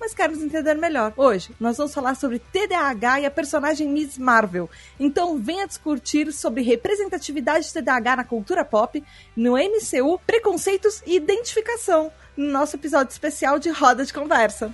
mas quer nos entender melhor. Hoje nós vamos falar sobre TDAH e a personagem Miss Marvel. Então venha discutir sobre representatividade de TDAH na cultura pop, no MCU, preconceitos e identificação, no nosso episódio especial de Roda de Conversa.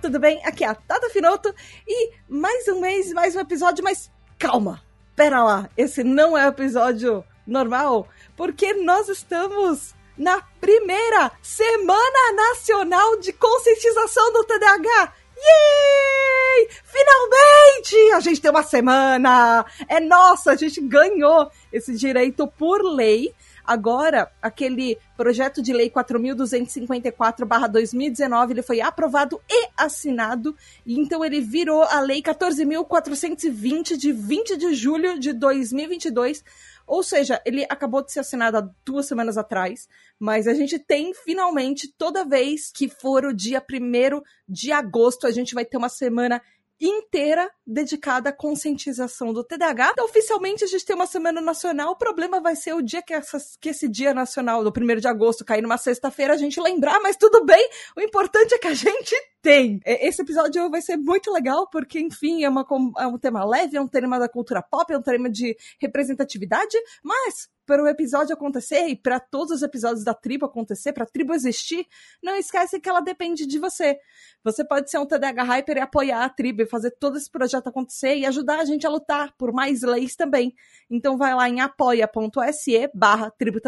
tudo bem? Aqui é a Tata Finoto e mais um mês, mais um episódio, mas calma, pera lá, esse não é episódio normal, porque nós estamos na primeira Semana Nacional de Conscientização do TDAH. Yay! Finalmente! A gente tem uma semana! É nossa, a gente ganhou esse direito por lei Agora, aquele projeto de lei 4.254/2019 ele foi aprovado e assinado, e então ele virou a lei 14.420 de 20 de julho de 2022. Ou seja, ele acabou de ser assinado há duas semanas atrás, mas a gente tem finalmente, toda vez que for o dia 1 de agosto, a gente vai ter uma semana inteira dedicada à conscientização do TDAH. Então, oficialmente a gente tem uma semana nacional. O problema vai ser o dia que, que esse dia nacional, do 1 de agosto, cair numa sexta-feira, a gente lembrar, mas tudo bem. O importante é que a gente tem. Esse episódio vai ser muito legal, porque, enfim, é, uma, é um tema leve, é um tema da cultura pop, é um tema de representatividade, mas para o episódio acontecer e para todos os episódios da tribo acontecer, para a tribo existir, não esquece que ela depende de você. Você pode ser um TDH Hyper e apoiar a tribo e fazer todo esse projeto acontecer e ajudar a gente a lutar por mais leis também. Então vai lá em apoia.se barra tribo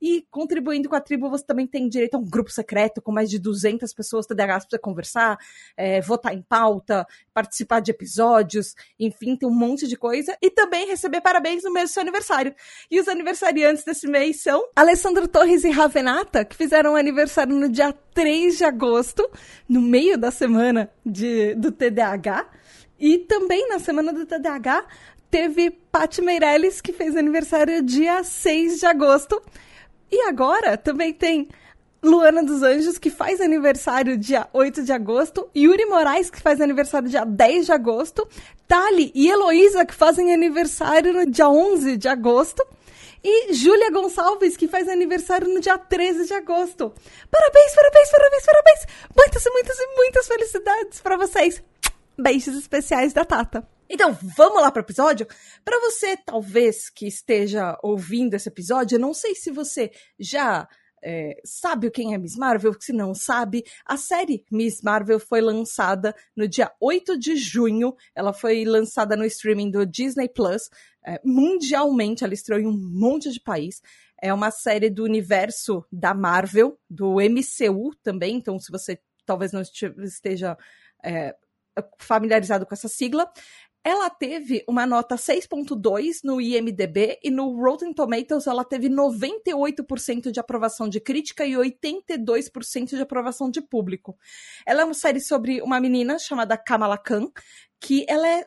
e contribuindo com a tribo você também tem direito a um grupo secreto com mais de 200 pessoas TDHs para conversar, é, votar em pauta, participar de episódios, enfim, tem um monte de coisa e também receber parabéns no mês do seu aniversário. E os aniversariantes desse mês são Alessandro Torres e Ravenata, que fizeram aniversário no dia 3 de agosto, no meio da semana de, do TDAH. E também na semana do TDAH teve Paty Meirelles, que fez aniversário dia 6 de agosto. E agora também tem Luana dos Anjos, que faz aniversário dia 8 de agosto, Yuri Moraes, que faz aniversário dia 10 de agosto, Tali e Heloísa, que fazem aniversário no dia 11 de agosto, e Júlia Gonçalves, que faz aniversário no dia 13 de agosto. Parabéns, parabéns, parabéns, parabéns! Muitas e muitas e muitas felicidades para vocês! Beijos especiais da Tata. Então, vamos lá para o episódio? Para você, talvez, que esteja ouvindo esse episódio, eu não sei se você já é, sabe quem é Miss Marvel? Se não sabe, a série Miss Marvel foi lançada no dia 8 de junho. Ela foi lançada no streaming do Disney Plus. É, mundialmente, ela estreou em um monte de país. É uma série do universo da Marvel, do MCU também. Então, se você talvez não esteja é, familiarizado com essa sigla, ela teve uma nota 6.2 no IMDb e no Rotten Tomatoes ela teve 98% de aprovação de crítica e 82% de aprovação de público. Ela é uma série sobre uma menina chamada Kamala Khan, que ela é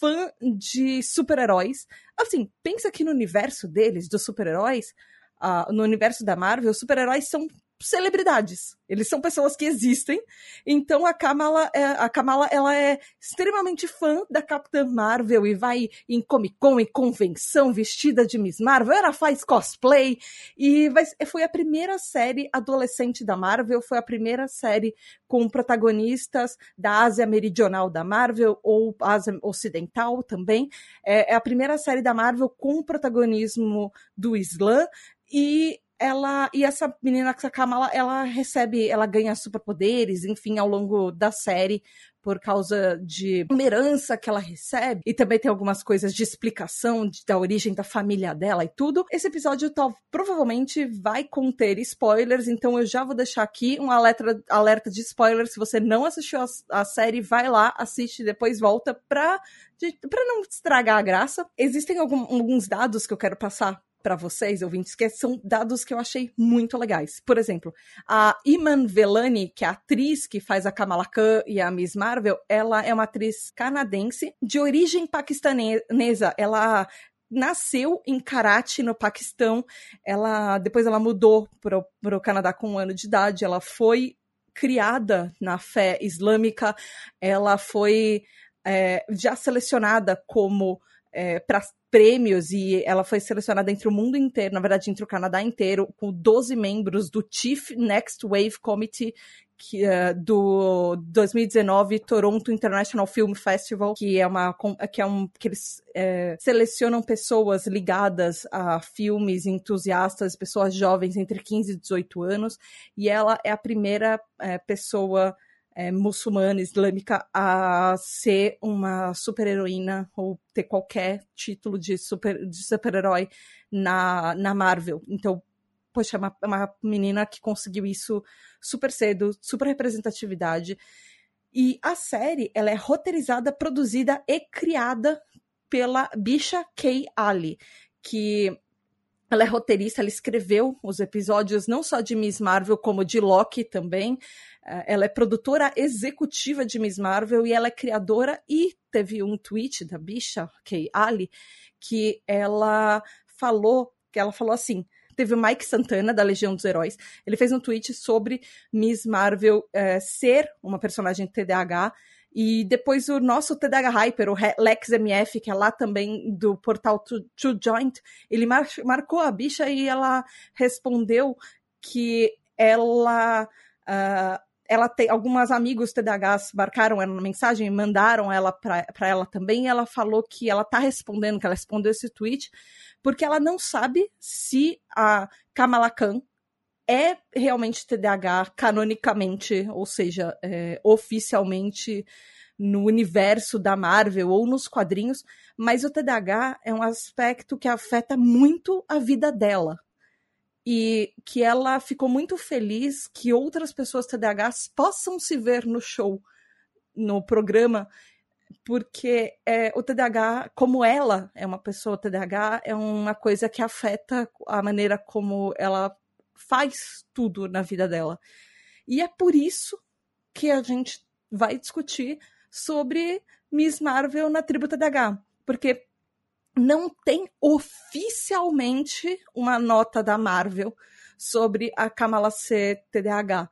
fã de super-heróis. Assim, pensa que no universo deles, dos super-heróis, uh, no universo da Marvel, os super-heróis são celebridades. Eles são pessoas que existem. Então a Kamala, é, a Kamala ela é extremamente fã da Capitã Marvel e vai em Comic Con e convenção vestida de Miss Marvel. Ela faz cosplay e vai, foi a primeira série adolescente da Marvel. Foi a primeira série com protagonistas da Ásia Meridional da Marvel ou Ásia Ocidental também. É, é a primeira série da Marvel com protagonismo do Islã e ela e essa menina Kamala, ela recebe, ela ganha superpoderes, enfim, ao longo da série por causa de uma herança que ela recebe e também tem algumas coisas de explicação de, da origem da família dela e tudo. Esse episódio tá, provavelmente vai conter spoilers, então eu já vou deixar aqui um alerta, alerta de spoilers. Se você não assistiu a, a série, vai lá, assiste depois volta pra, de, não estragar a graça. Existem algum, alguns dados que eu quero passar para vocês, ouvintes, que são dados que eu achei muito legais. Por exemplo, a Iman Velani, que é a atriz que faz a Kamala Khan e a Miss Marvel, ela é uma atriz canadense de origem paquistanesa. Ela nasceu em Karachi, no Paquistão. Ela depois ela mudou para o Canadá com um ano de idade. Ela foi criada na fé islâmica. Ela foi é, já selecionada como é, para prêmios e ela foi selecionada entre o mundo inteiro, na verdade, entre o Canadá inteiro, com 12 membros do Chief Next Wave Committee que, uh, do 2019 Toronto International Film Festival, que é uma que é um que eles é, selecionam pessoas ligadas a filmes, entusiastas, pessoas jovens entre 15 e 18 anos, e ela é a primeira é, pessoa é, muçulmana, islâmica, a ser uma super-heroína ou ter qualquer título de super-herói de super na, na Marvel. Então, poxa, é uma, é uma menina que conseguiu isso super cedo, super representatividade. E a série, ela é roteirizada, produzida e criada pela Bisha K. Ali, que ela é roteirista, ela escreveu os episódios não só de Miss Marvel, como de Loki também. Eh, ela é produtora executiva de Miss Marvel e ela é criadora e teve um tweet da bicha, Kay Ali, que ela falou, que ela falou assim, teve o Mike Santana, da Legião dos Heróis, ele fez um tweet sobre Miss Marvel é, ser uma personagem TDAH, e depois o nosso TDAH Hyper, o Lex MF, que é lá também do portal To, Joint, ele mar marcou a bicha e ela respondeu que ela... Uh, ela tem algumas amigos TDAHs marcaram ela na mensagem, mandaram ela para ela também, e ela falou que ela tá respondendo, que ela respondeu esse tweet, porque ela não sabe se a Kamala Khan é realmente TDAH canonicamente, ou seja, é, oficialmente no universo da Marvel ou nos quadrinhos, mas o TDAH é um aspecto que afeta muito a vida dela. E que ela ficou muito feliz que outras pessoas TDAHs possam se ver no show, no programa, porque é, o TDAH, como ela é uma pessoa TDAH, é uma coisa que afeta a maneira como ela faz tudo na vida dela. E é por isso que a gente vai discutir sobre Miss Marvel na tribo TDAH, porque não tem oficialmente uma nota da Marvel sobre a Kamala C TDAH.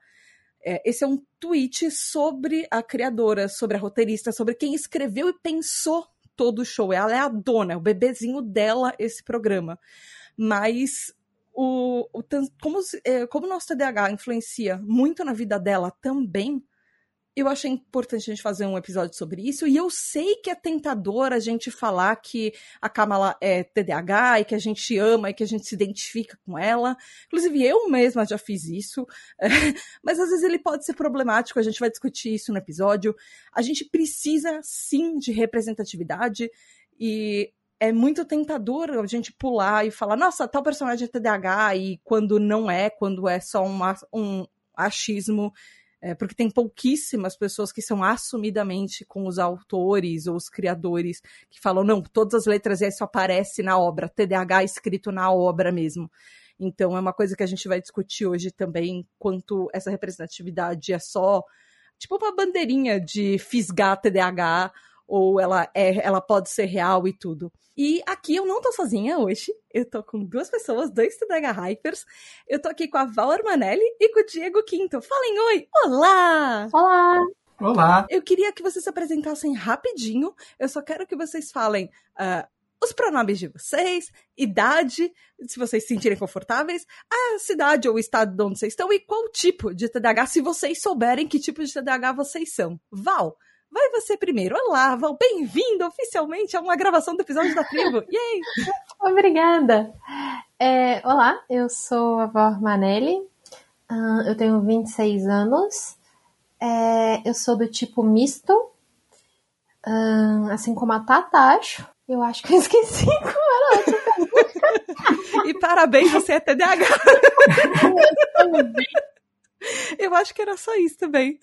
É, esse é um tweet sobre a criadora, sobre a roteirista, sobre quem escreveu e pensou todo o show. Ela é a dona, é o bebezinho dela esse programa. Mas o, o como, é, como o nosso TDAH influencia muito na vida dela também, eu achei importante a gente fazer um episódio sobre isso, e eu sei que é tentador a gente falar que a Kamala é TDAH e que a gente ama e que a gente se identifica com ela. Inclusive, eu mesma já fiz isso, mas às vezes ele pode ser problemático, a gente vai discutir isso no episódio. A gente precisa sim de representatividade e é muito tentador a gente pular e falar, nossa, tal personagem é TDAH, e quando não é, quando é só um, um achismo é, porque tem pouquíssimas pessoas que são assumidamente com os autores ou os criadores que falam, não, todas as letras S aparecem na obra, TDAH escrito na obra mesmo. Então é uma coisa que a gente vai discutir hoje também, quanto essa representatividade é só tipo uma bandeirinha de fisgar TDAH ou ela é, ela pode ser real e tudo. E aqui eu não tô sozinha hoje, eu tô com duas pessoas, dois TDH Hypers. Eu tô aqui com a Val Armanelli e com o Diego Quinto. Falem oi! Olá! Olá! Olá! Eu queria que vocês se apresentassem rapidinho. Eu só quero que vocês falem uh, os pronomes de vocês, idade, se vocês se sentirem confortáveis, a cidade ou o estado de onde vocês estão e qual tipo de TDAH, se vocês souberem que tipo de TDAH vocês são. Val, Vai você primeiro. Olá, Val, bem-vindo oficialmente a uma gravação do episódio da tribo. Yay! Obrigada! É, olá, eu sou a Val Manelli, eu tenho 26 anos, é, eu sou do tipo misto, assim como a Tata, acho. Eu acho que eu esqueci como era outra E parabéns, você é TDAH! Eu acho que era só isso também.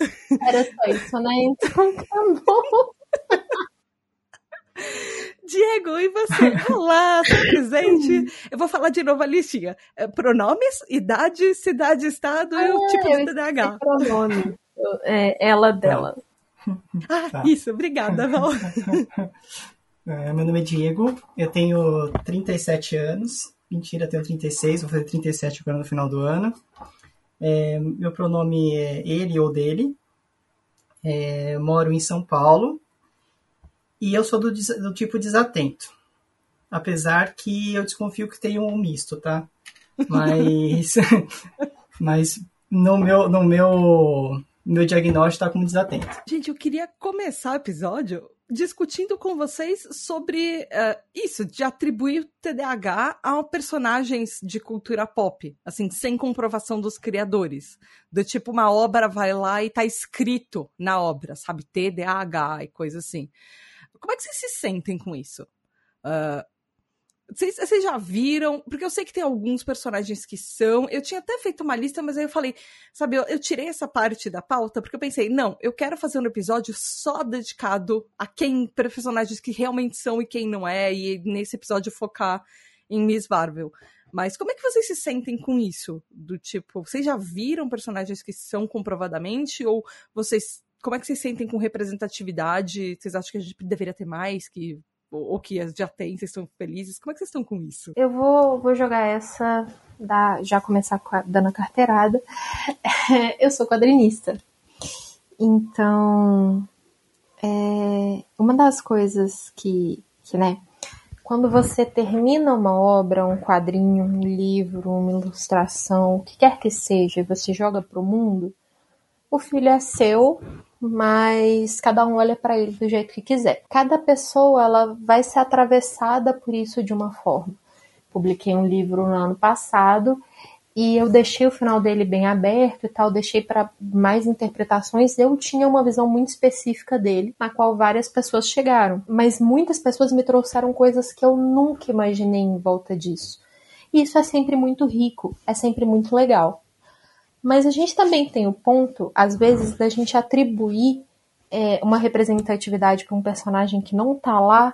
Era só isso, né? Então tá bom. Diego, e você? Olá, seu presente. Eu vou falar de novo a listinha. É, pronomes, idade, cidade, estado ah, e o tipo de TDAH. Pronome. É, ela, dela. Ah, tá. isso, obrigada, Val. É, meu nome é Diego, eu tenho 37 anos. Mentira, eu tenho 36, vou fazer 37 agora no final do ano. É, meu pronome é ele ou dele. É, moro em São Paulo. E eu sou do, do, tipo desatento. Apesar que eu desconfio que tem um misto, tá? Mas, mas no meu, no meu, meu diagnóstico tá como desatento. Gente, eu queria começar o episódio discutindo com vocês sobre uh, isso, de atribuir TDAH a personagens de cultura pop, assim, sem comprovação dos criadores. Do tipo, uma obra vai lá e tá escrito na obra, sabe? TDAH e coisa assim. Como é que vocês se sentem com isso? Uh, vocês, já viram? Porque eu sei que tem alguns personagens que são. Eu tinha até feito uma lista, mas aí eu falei, sabe, eu, eu, tirei essa parte da pauta porque eu pensei, não, eu quero fazer um episódio só dedicado a quem, personagens que realmente são e quem não é, e nesse episódio focar em Miss Marvel. Mas como é que vocês se sentem com isso? Do tipo, vocês já viram personagens que são comprovadamente? Ou vocês. Como é que vocês sentem com representatividade? Vocês acham que a gente deveria ter mais? Que ou que já tem, vocês estão felizes? Como é que vocês estão com isso? Eu vou, vou jogar essa, da, já começar dando a carteirada. eu sou quadrinista. Então, é, uma das coisas que, que, né, quando você termina uma obra, um quadrinho, um livro, uma ilustração, o que quer que seja, e você joga para o mundo, o filho é seu, mas cada um olha para ele do jeito que quiser. Cada pessoa ela vai ser atravessada por isso de uma forma. Publiquei um livro no ano passado e eu deixei o final dele bem aberto e tal, deixei para mais interpretações. Eu tinha uma visão muito específica dele, na qual várias pessoas chegaram, mas muitas pessoas me trouxeram coisas que eu nunca imaginei em volta disso. E isso é sempre muito rico, é sempre muito legal. Mas a gente também tem o ponto, às vezes, da gente atribuir é, uma representatividade para um personagem que não está lá,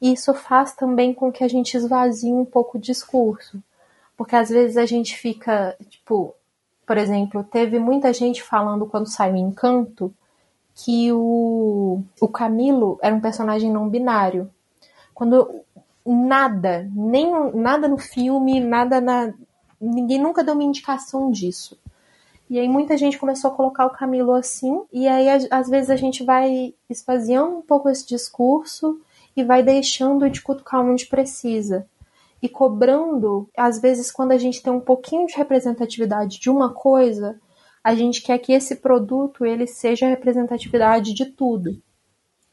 e isso faz também com que a gente esvazie um pouco o discurso. Porque às vezes a gente fica, tipo, por exemplo, teve muita gente falando quando saiu Encanto que o, o Camilo era um personagem não binário. Quando nada, nem nada no filme, nada na. Ninguém nunca deu uma indicação disso. E aí muita gente começou a colocar o Camilo assim, e aí às vezes a gente vai esvaziando um pouco esse discurso e vai deixando de cutucar onde precisa. E cobrando, às vezes quando a gente tem um pouquinho de representatividade de uma coisa, a gente quer que esse produto ele seja representatividade de tudo.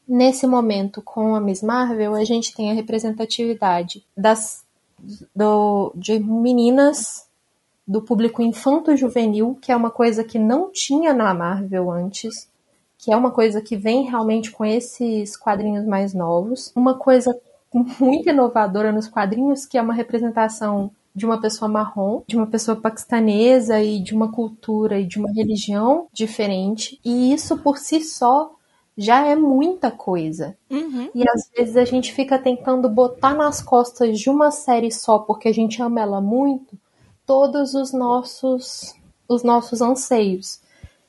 Nesse momento, com a Miss Marvel, a gente tem a representatividade das do, de meninas do público infanto-juvenil, que é uma coisa que não tinha na Marvel antes, que é uma coisa que vem realmente com esses quadrinhos mais novos. Uma coisa muito inovadora nos quadrinhos, que é uma representação de uma pessoa marrom, de uma pessoa paquistanesa e de uma cultura e de uma religião diferente. E isso por si só já é muita coisa. Uhum. E às vezes a gente fica tentando botar nas costas de uma série só porque a gente ama ela muito todos os nossos os nossos anseios.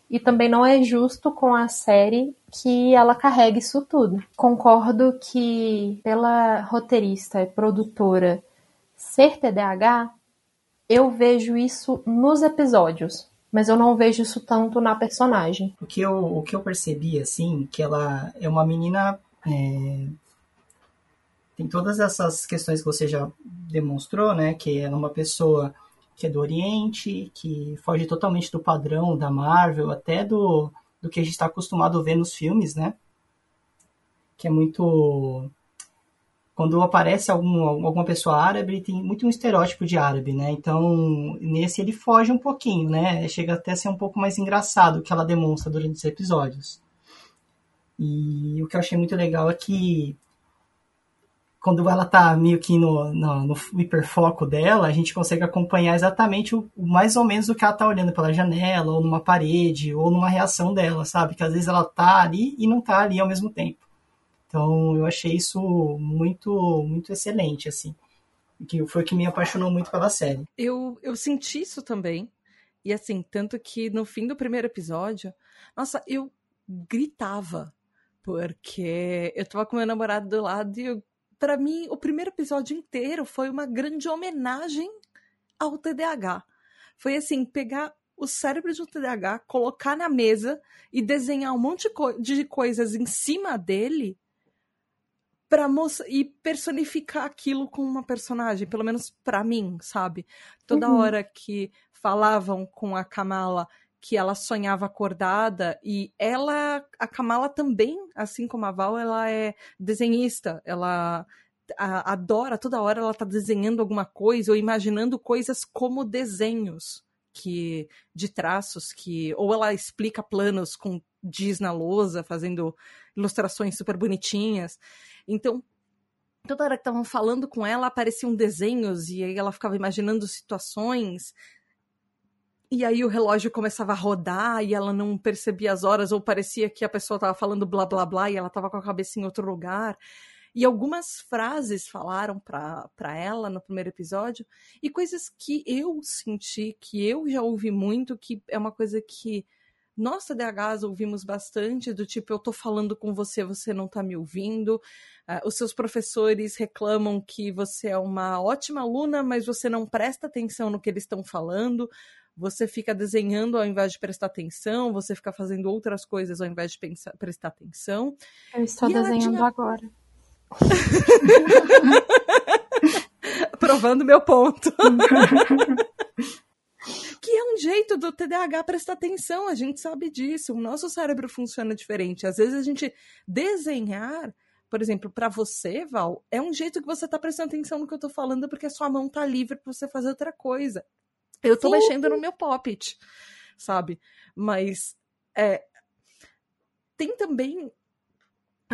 E também não é justo com a série que ela carregue isso tudo. Concordo que pela roteirista e produtora ser TDAH, eu vejo isso nos episódios, mas eu não vejo isso tanto na personagem. O que eu, o que eu percebi, assim, que ela é uma menina. É... Tem todas essas questões que você já demonstrou, né? Que ela é uma pessoa que é do Oriente, que foge totalmente do padrão da Marvel, até do, do que a gente está acostumado a ver nos filmes, né? Que é muito. Quando aparece algum, alguma pessoa árabe, tem muito um estereótipo de árabe, né? Então, nesse ele foge um pouquinho, né? Chega até a ser um pouco mais engraçado o que ela demonstra durante os episódios. E o que eu achei muito legal é que quando ela tá meio que no, no, no, hiperfoco dela, a gente consegue acompanhar exatamente o, mais ou menos o que ela tá olhando pela janela, ou numa parede, ou numa reação dela, sabe? Que às vezes ela tá ali e não tá ali ao mesmo tempo. Então eu achei isso muito, muito excelente, assim. Que foi o que me apaixonou muito pela série. Eu, eu senti isso também. E assim, tanto que no fim do primeiro episódio, nossa, eu gritava. Porque eu tava com meu namorado do lado e eu, pra mim, o primeiro episódio inteiro foi uma grande homenagem ao TDAH. Foi assim, pegar o cérebro de um TDAH, colocar na mesa e desenhar um monte de, co de coisas em cima dele para e personificar aquilo com uma personagem, pelo menos para mim, sabe? Toda uhum. hora que falavam com a Kamala que ela sonhava acordada e ela, a Kamala também, assim como a Val, ela é desenhista, ela a, adora toda hora ela tá desenhando alguma coisa ou imaginando coisas como desenhos que de traços que ou ela explica planos com giz na lousa, fazendo ilustrações super bonitinhas. Então, toda hora que estavam falando com ela, apareciam desenhos e aí ela ficava imaginando situações. E aí o relógio começava a rodar e ela não percebia as horas, ou parecia que a pessoa estava falando blá blá blá e ela estava com a cabeça em outro lugar. E algumas frases falaram para ela no primeiro episódio, e coisas que eu senti, que eu já ouvi muito, que é uma coisa que nós TDAHs ouvimos bastante, do tipo, eu tô falando com você, você não tá me ouvindo. Uh, os seus professores reclamam que você é uma ótima aluna, mas você não presta atenção no que eles estão falando. Você fica desenhando ao invés de prestar atenção, você fica fazendo outras coisas ao invés de pensar, prestar atenção. Eu estou e desenhando tinha... agora. Provando meu ponto. que é um jeito do TDAH prestar atenção, a gente sabe disso. O nosso cérebro funciona diferente. Às vezes a gente desenhar, por exemplo, para você, Val, é um jeito que você tá prestando atenção no que eu tô falando porque a sua mão tá livre para você fazer outra coisa. Eu tô Sim. mexendo no meu poppet, sabe? Mas é, tem também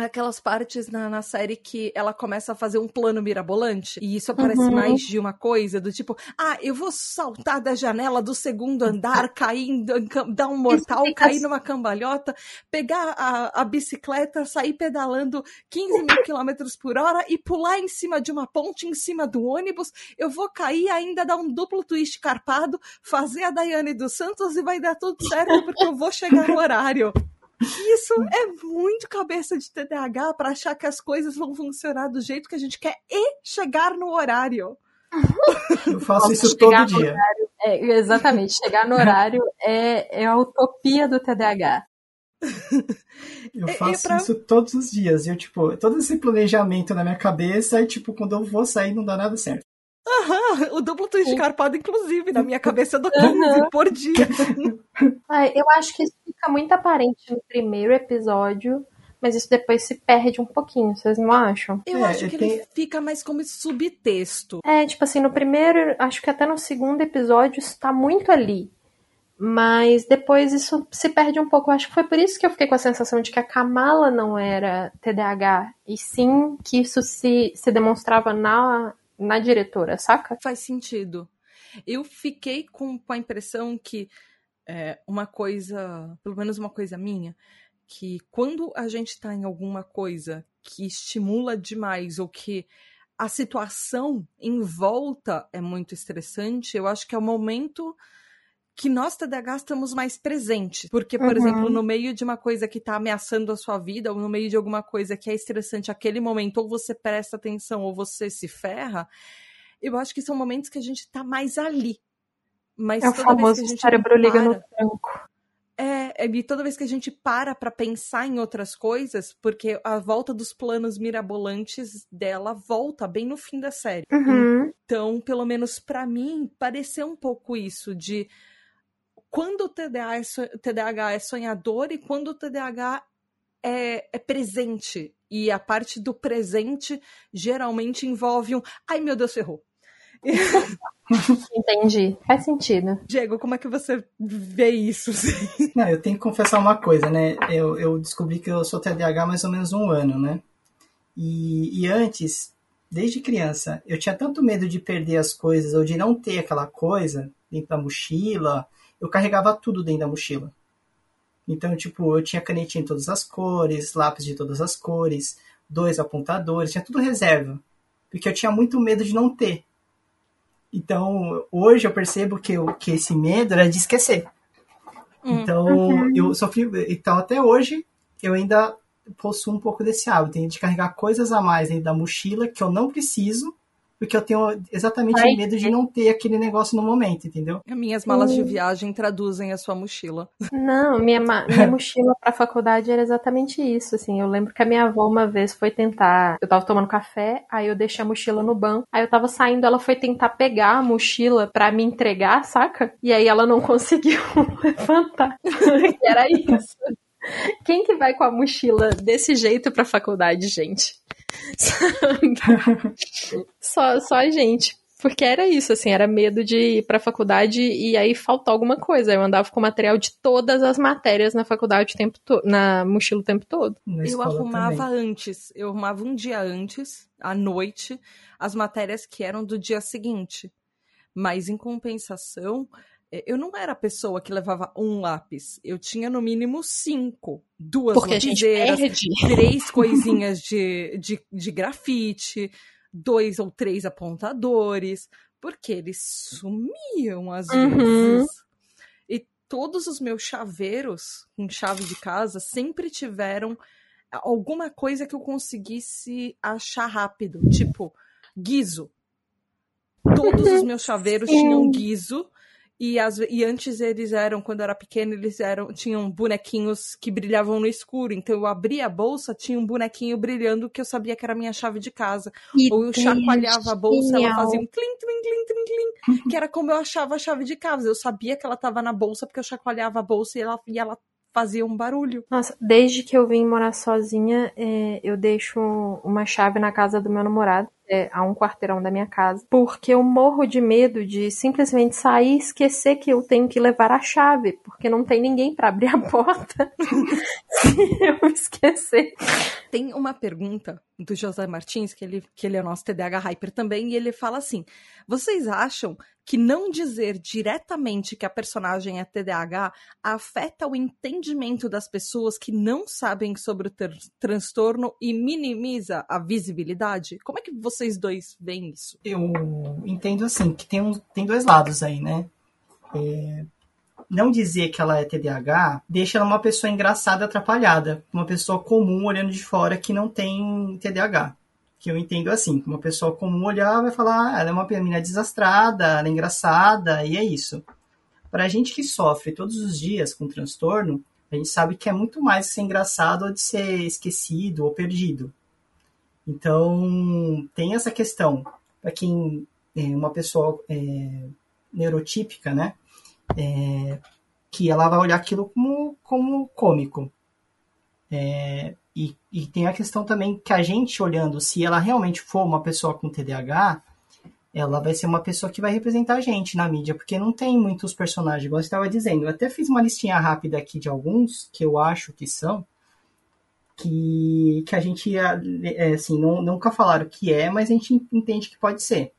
aquelas partes na, na, série que ela começa a fazer um plano mirabolante e isso aparece uhum. mais de uma coisa do tipo, ah, eu vou saltar da janela do segundo andar, cair, dar um mortal, cair numa cambalhota, pegar a, a bicicleta, sair pedalando 15 mil quilômetros por hora e pular em cima de uma ponte, em cima do ônibus, eu vou cair ainda dar um duplo twist carpado, fazer a Daiane dos Santos e vai dar tudo certo porque eu vou chegar no horário. Isso é muito cabeça de TDAH para achar que as coisas vão funcionar do jeito que a gente quer e chegar no horário. Eu faço isso todo dia. É, exatamente, chegar no horário é, é a utopia do TDAH. Eu faço pra... isso todos os dias. Eu, tipo, todo esse planejamento na minha cabeça e, tipo, quando eu vou sair não dá nada certo. Aham, o duplo twist carpado, inclusive, na minha cabeça eu dou 15 uhum. por dia. eu acho que isso fica muito aparente no primeiro episódio, mas isso depois se perde um pouquinho, vocês não acham? Eu é, acho que ele fica mais como subtexto. É, tipo assim, no primeiro, acho que até no segundo episódio isso tá muito ali. Mas depois isso se perde um pouco. Eu acho que foi por isso que eu fiquei com a sensação de que a Kamala não era TDAH. E sim que isso se, se demonstrava na, na diretora, saca? Faz sentido. Eu fiquei com, com a impressão que é, uma coisa, pelo menos uma coisa minha, que quando a gente está em alguma coisa que estimula demais ou que a situação em volta é muito estressante, eu acho que é o momento que nós TDAH estamos mais presentes. Porque, por uhum. exemplo, no meio de uma coisa que está ameaçando a sua vida, ou no meio de alguma coisa que é estressante aquele momento, ou você presta atenção ou você se ferra, eu acho que são momentos que a gente está mais ali. Mas é o famoso cérebro para, liga no tranco. É, é, e toda vez que a gente para para pensar em outras coisas, porque a volta dos planos mirabolantes dela volta bem no fim da série. Uhum. Então, pelo menos para mim, pareceu um pouco isso de quando o TDAH é, TDAH é sonhador e quando o TDAH é, é presente. E a parte do presente geralmente envolve um ai meu Deus, ferrou. Entendi. Faz sentido. Diego, como é que você vê isso? Não, eu tenho que confessar uma coisa, né? Eu, eu descobri que eu sou TDAH há mais ou menos um ano, né? E, e antes, desde criança, eu tinha tanto medo de perder as coisas ou de não ter aquela coisa dentro da mochila eu carregava tudo dentro da mochila. Então, tipo, eu tinha canetinha de todas as cores, lápis de todas as cores, dois apontadores, tinha tudo reserva. Porque eu tinha muito medo de não ter. Então, hoje eu percebo que, eu, que esse medo era de esquecer. Hum. Então, uhum. eu sofri. Então, até hoje, eu ainda possuo um pouco desse hábito de carregar coisas a mais dentro da mochila que eu não preciso porque eu tenho exatamente Ai, medo de não ter aquele negócio no momento, entendeu? Minhas malas hum. de viagem traduzem a sua mochila. Não, minha, minha mochila pra faculdade era exatamente isso, assim. Eu lembro que a minha avó uma vez foi tentar. Eu tava tomando café, aí eu deixei a mochila no banco. Aí eu tava saindo, ela foi tentar pegar a mochila pra me entregar, saca? E aí ela não conseguiu levantar. era isso. Quem que vai com a mochila desse jeito pra faculdade, gente? Só, só a gente. Porque era isso, assim, era medo de ir pra faculdade e aí faltar alguma coisa. Eu andava com material de todas as matérias na faculdade o tempo todo, na mochila o tempo todo. Eu arrumava também. antes, eu arrumava um dia antes, à noite, as matérias que eram do dia seguinte. Mas em compensação, eu não era a pessoa que levava um lápis. Eu tinha no mínimo cinco. Duas Porque lapiseiras, três coisinhas de, de, de grafite, dois ou três apontadores. Porque eles sumiam às uhum. vezes. E todos os meus chaveiros com chave de casa sempre tiveram alguma coisa que eu conseguisse achar rápido. Tipo, guiso. Todos os meus chaveiros tinham guiso e, as, e antes eles eram, quando eu era pequena, eles eram tinham bonequinhos que brilhavam no escuro. Então eu abria a bolsa, tinha um bonequinho brilhando que eu sabia que era a minha chave de casa. Que Ou eu chacoalhava a bolsa, ela fazia um clim, clim, clim, clim, clim, que era como eu achava a chave de casa. Eu sabia que ela estava na bolsa porque eu chacoalhava a bolsa e ela, e ela fazia um barulho. Nossa, desde que eu vim morar sozinha, é, eu deixo uma chave na casa do meu namorado é, a um quarteirão da minha casa, porque eu morro de medo de simplesmente sair e esquecer que eu tenho que levar a chave, porque não tem ninguém para abrir a porta se eu esquecer. Tem uma pergunta do José Martins, que ele, que ele é o nosso TDAH Hyper também, e ele fala assim: vocês acham que não dizer diretamente que a personagem é TDAH afeta o entendimento das pessoas que não sabem sobre o transtorno e minimiza a visibilidade? Como é que vocês dois veem isso? Eu entendo assim, que tem, um, tem dois lados aí, né? É, não dizer que ela é TDAH deixa ela uma pessoa engraçada, atrapalhada, uma pessoa comum olhando de fora que não tem TDAH que eu entendo assim, uma pessoa comum olhar vai falar, ah, ela é uma menina desastrada, ela é engraçada, e é isso. Para a gente que sofre todos os dias com transtorno, a gente sabe que é muito mais ser engraçado ou de ser esquecido ou perdido. Então, tem essa questão. Para quem é uma pessoa é, neurotípica, né? É, que ela vai olhar aquilo como, como cômico. É, e, e tem a questão também que a gente olhando, se ela realmente for uma pessoa com TDAH, ela vai ser uma pessoa que vai representar a gente na mídia, porque não tem muitos personagens, igual você estava dizendo. Eu até fiz uma listinha rápida aqui de alguns que eu acho que são, que, que a gente, é, assim, não, nunca falaram que é, mas a gente entende que pode ser.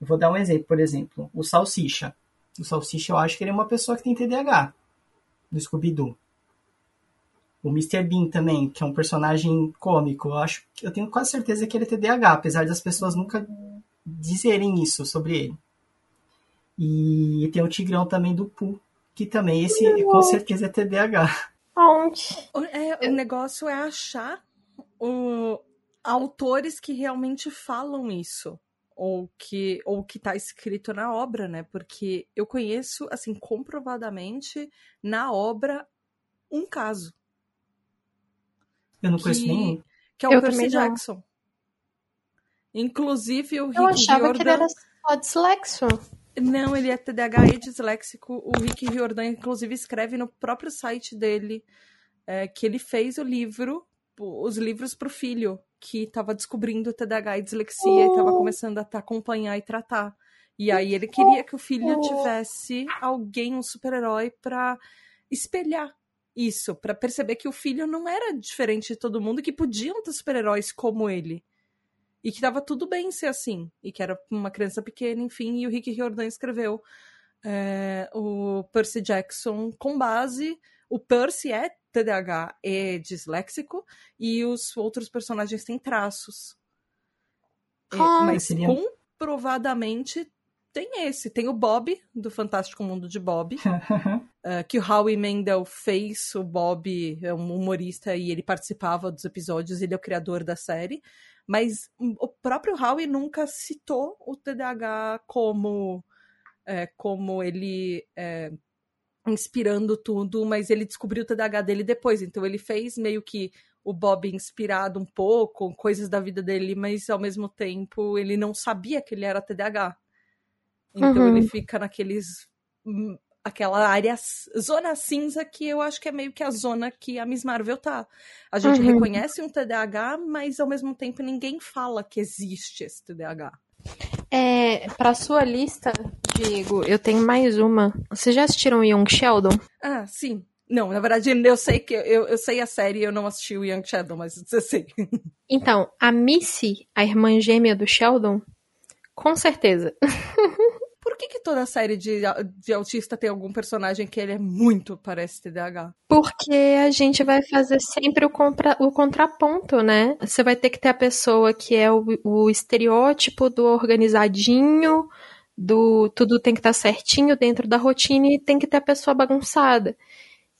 Eu vou dar um exemplo, por exemplo, o Salsicha. O Salsicha, eu acho que ele é uma pessoa que tem TDAH, do Scooby-Doo. O Mr. Bean também, que é um personagem cômico. Eu acho eu tenho quase certeza que ele é TDAH, apesar das pessoas nunca dizerem isso sobre ele. E tem o Tigrão também do Pooh, que também esse com certeza é TDAH. Onde? É, o negócio é achar o, autores que realmente falam isso ou que ou que está escrito na obra, né? Porque eu conheço assim comprovadamente na obra um caso eu não conheço que, nenhum. Que é o eu Percy Jackson. Inclusive o Rick Eu achava Riordan... que ele era só dislexo. Não, ele é TDAH e disléxico. O Rick Riordan, inclusive, escreve no próprio site dele é, que ele fez o livro, os livros para o filho, que estava descobrindo TDAH e dislexia e estava começando a acompanhar e tratar. E aí ele queria que o filho tivesse alguém, um super-herói, para espelhar isso, para perceber que o filho não era diferente de todo mundo, que podiam ter super-heróis como ele. E que tava tudo bem ser assim. E que era uma criança pequena, enfim. E o Rick Riordan escreveu é, o Percy Jackson com base. O Percy é TDAH é disléxico e os outros personagens têm traços. É, mas seria- comprovadamente tem esse. Tem o Bob, do Fantástico Mundo de Bob, eh, que o Howie Mandel fez. O Bob é um humorista e ele participava dos episódios, ele é o criador da série. Mas o próprio Howie nunca citou o TDAH como, é, como ele é, inspirando tudo, mas ele descobriu o TDAH dele depois. Então ele fez meio que o Bob inspirado um pouco, coisas da vida dele, mas ao mesmo tempo ele não sabia que ele era TDAH. Então Uhum. ele fica naqueles. hum, aquela área, zona cinza que eu acho que é meio que a zona que a Miss Marvel tá. A gente Uhum. reconhece um TDAH, mas ao mesmo tempo ninguém fala que existe esse TDAH. É, pra sua lista, Diego, eu tenho mais uma. Vocês já assistiram Young Sheldon? Ah, sim. Não, na verdade, eu sei que eu, eu sei a série, eu não assisti o Young Shadow, mas eu sei. Então, a Missy, a irmã gêmea do Sheldon, com certeza. Por que, que toda série de, de autista tem algum personagem que ele é muito parece TDAH? Porque a gente vai fazer sempre o, compra- o contraponto, né? Você vai ter que ter a pessoa que é o, o estereótipo do organizadinho, do tudo tem que estar certinho dentro da rotina e tem que ter a pessoa bagunçada.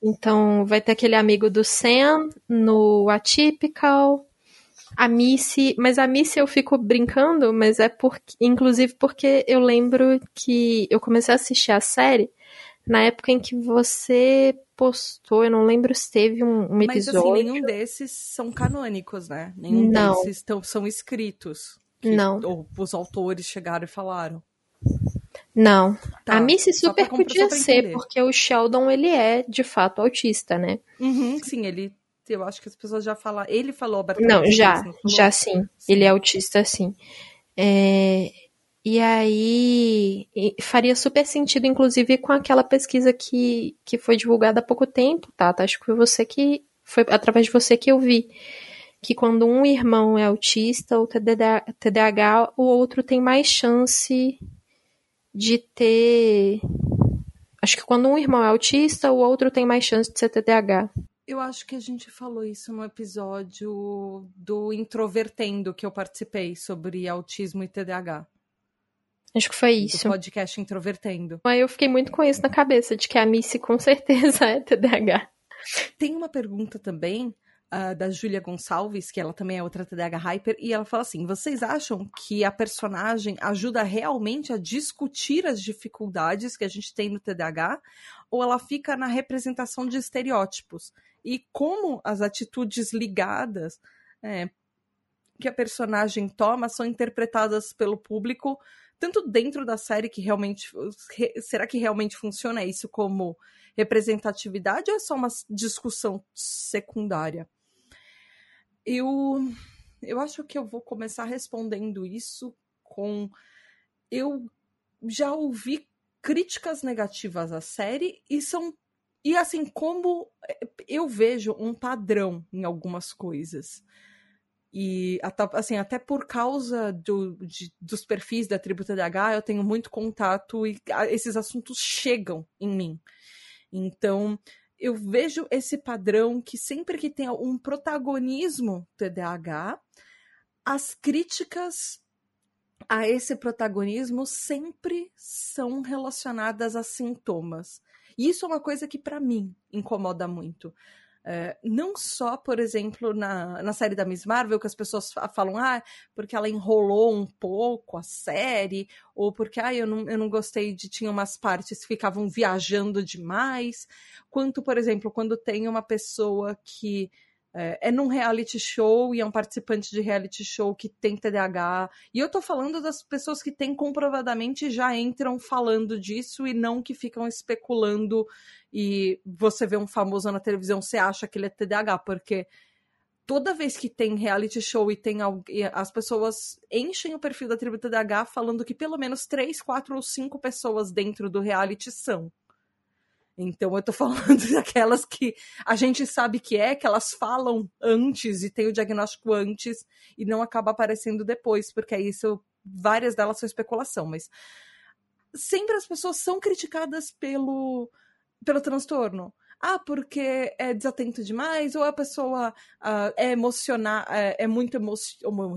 Então, vai ter aquele amigo do Sam no Atypical, a Missy, mas a Missy eu fico brincando, mas é porque, inclusive porque eu lembro que eu comecei a assistir a série na época em que você postou, eu não lembro se teve um, um Mas episódio. assim, nenhum desses são canônicos, né? Nenhum Não. desses tão, são escritos. que- Não. Ou os autores chegaram e falaram. Não. Tá, a Missy super pra podia ser, porque o Sheldon, ele é, de fato, autista, né? Uhum, sim, ele. Eu acho que as pessoas já falaram. Ele falou abertamente. Não, já, não falou? já sim. Ele é autista, sim. É, E aí faria super sentido, inclusive, com aquela pesquisa que, que foi divulgada há pouco tempo, tá? Acho que foi você que. Foi através de você que eu vi. Que quando um irmão é autista ou TDAH, o outro tem mais chance de ter. Acho que quando um irmão é autista, o outro tem mais chance de ser TDAH. Eu acho que a gente falou isso no episódio do Introvertendo que eu participei sobre autismo e TDAH. Acho que foi Do isso. podcast Introvertendo. Aí eu fiquei muito com isso na cabeça, de que a Missy com certeza é TDAH. Tem uma pergunta também ah, da Júlia Gonçalves, que ela também é outra TDAH Hyper, e ela fala assim: vocês acham que a personagem ajuda realmente a discutir as dificuldades que a gente tem no TDAH? Ou ela fica na representação de estereótipos? E como as atitudes ligadas é, que a personagem toma são interpretadas pelo público, tanto dentro da série que realmente. re- será que realmente funciona isso como representatividade ou é só uma discussão secundária? Eu, eu acho que eu vou começar respondendo isso com. Eu já ouvi críticas negativas à série e são. E assim, como eu vejo um padrão em algumas coisas. E assim, até por causa do, de- dos perfis da tribo TDAH, eu tenho muito contato e ah, esses assuntos chegam em mim. Então, eu vejo esse padrão que sempre que tem um protagonismo TDAH, as críticas a esse protagonismo sempre são relacionadas a sintomas. E isso é uma coisa que, para mim, incomoda muito. É, não só, por exemplo, na, na série da Miss Marvel, que as pessoas fa- falam, ah, porque ela enrolou um pouco a série, ou porque, ah, eu não, eu não gostei de. Tinha umas partes que ficavam viajando demais. Quanto, por exemplo, quando tem uma pessoa que é, é num reality show e é um participante de reality show que tem TDAH. E eu tô falando das pessoas que têm comprovadamente já entram falando disso e não que ficam especulando e você vê um famoso na televisão, você acha que ele é TDAH, porque toda vez que tem reality show e tem as pessoas enchem o perfil da tribo TDAH falando que pelo menos três, quatro ou cinco pessoas dentro do reality são. Então eu tô falando daquelas que a gente sabe que é, que elas falam antes e tem o diagnóstico antes e não acaba aparecendo depois, porque aí isso, várias delas são especulação, mas sempre as pessoas são criticadas pelo, pelo transtorno. ah, porque é desatento demais, ou a pessoa uh, é emocionar, é, é, muito emo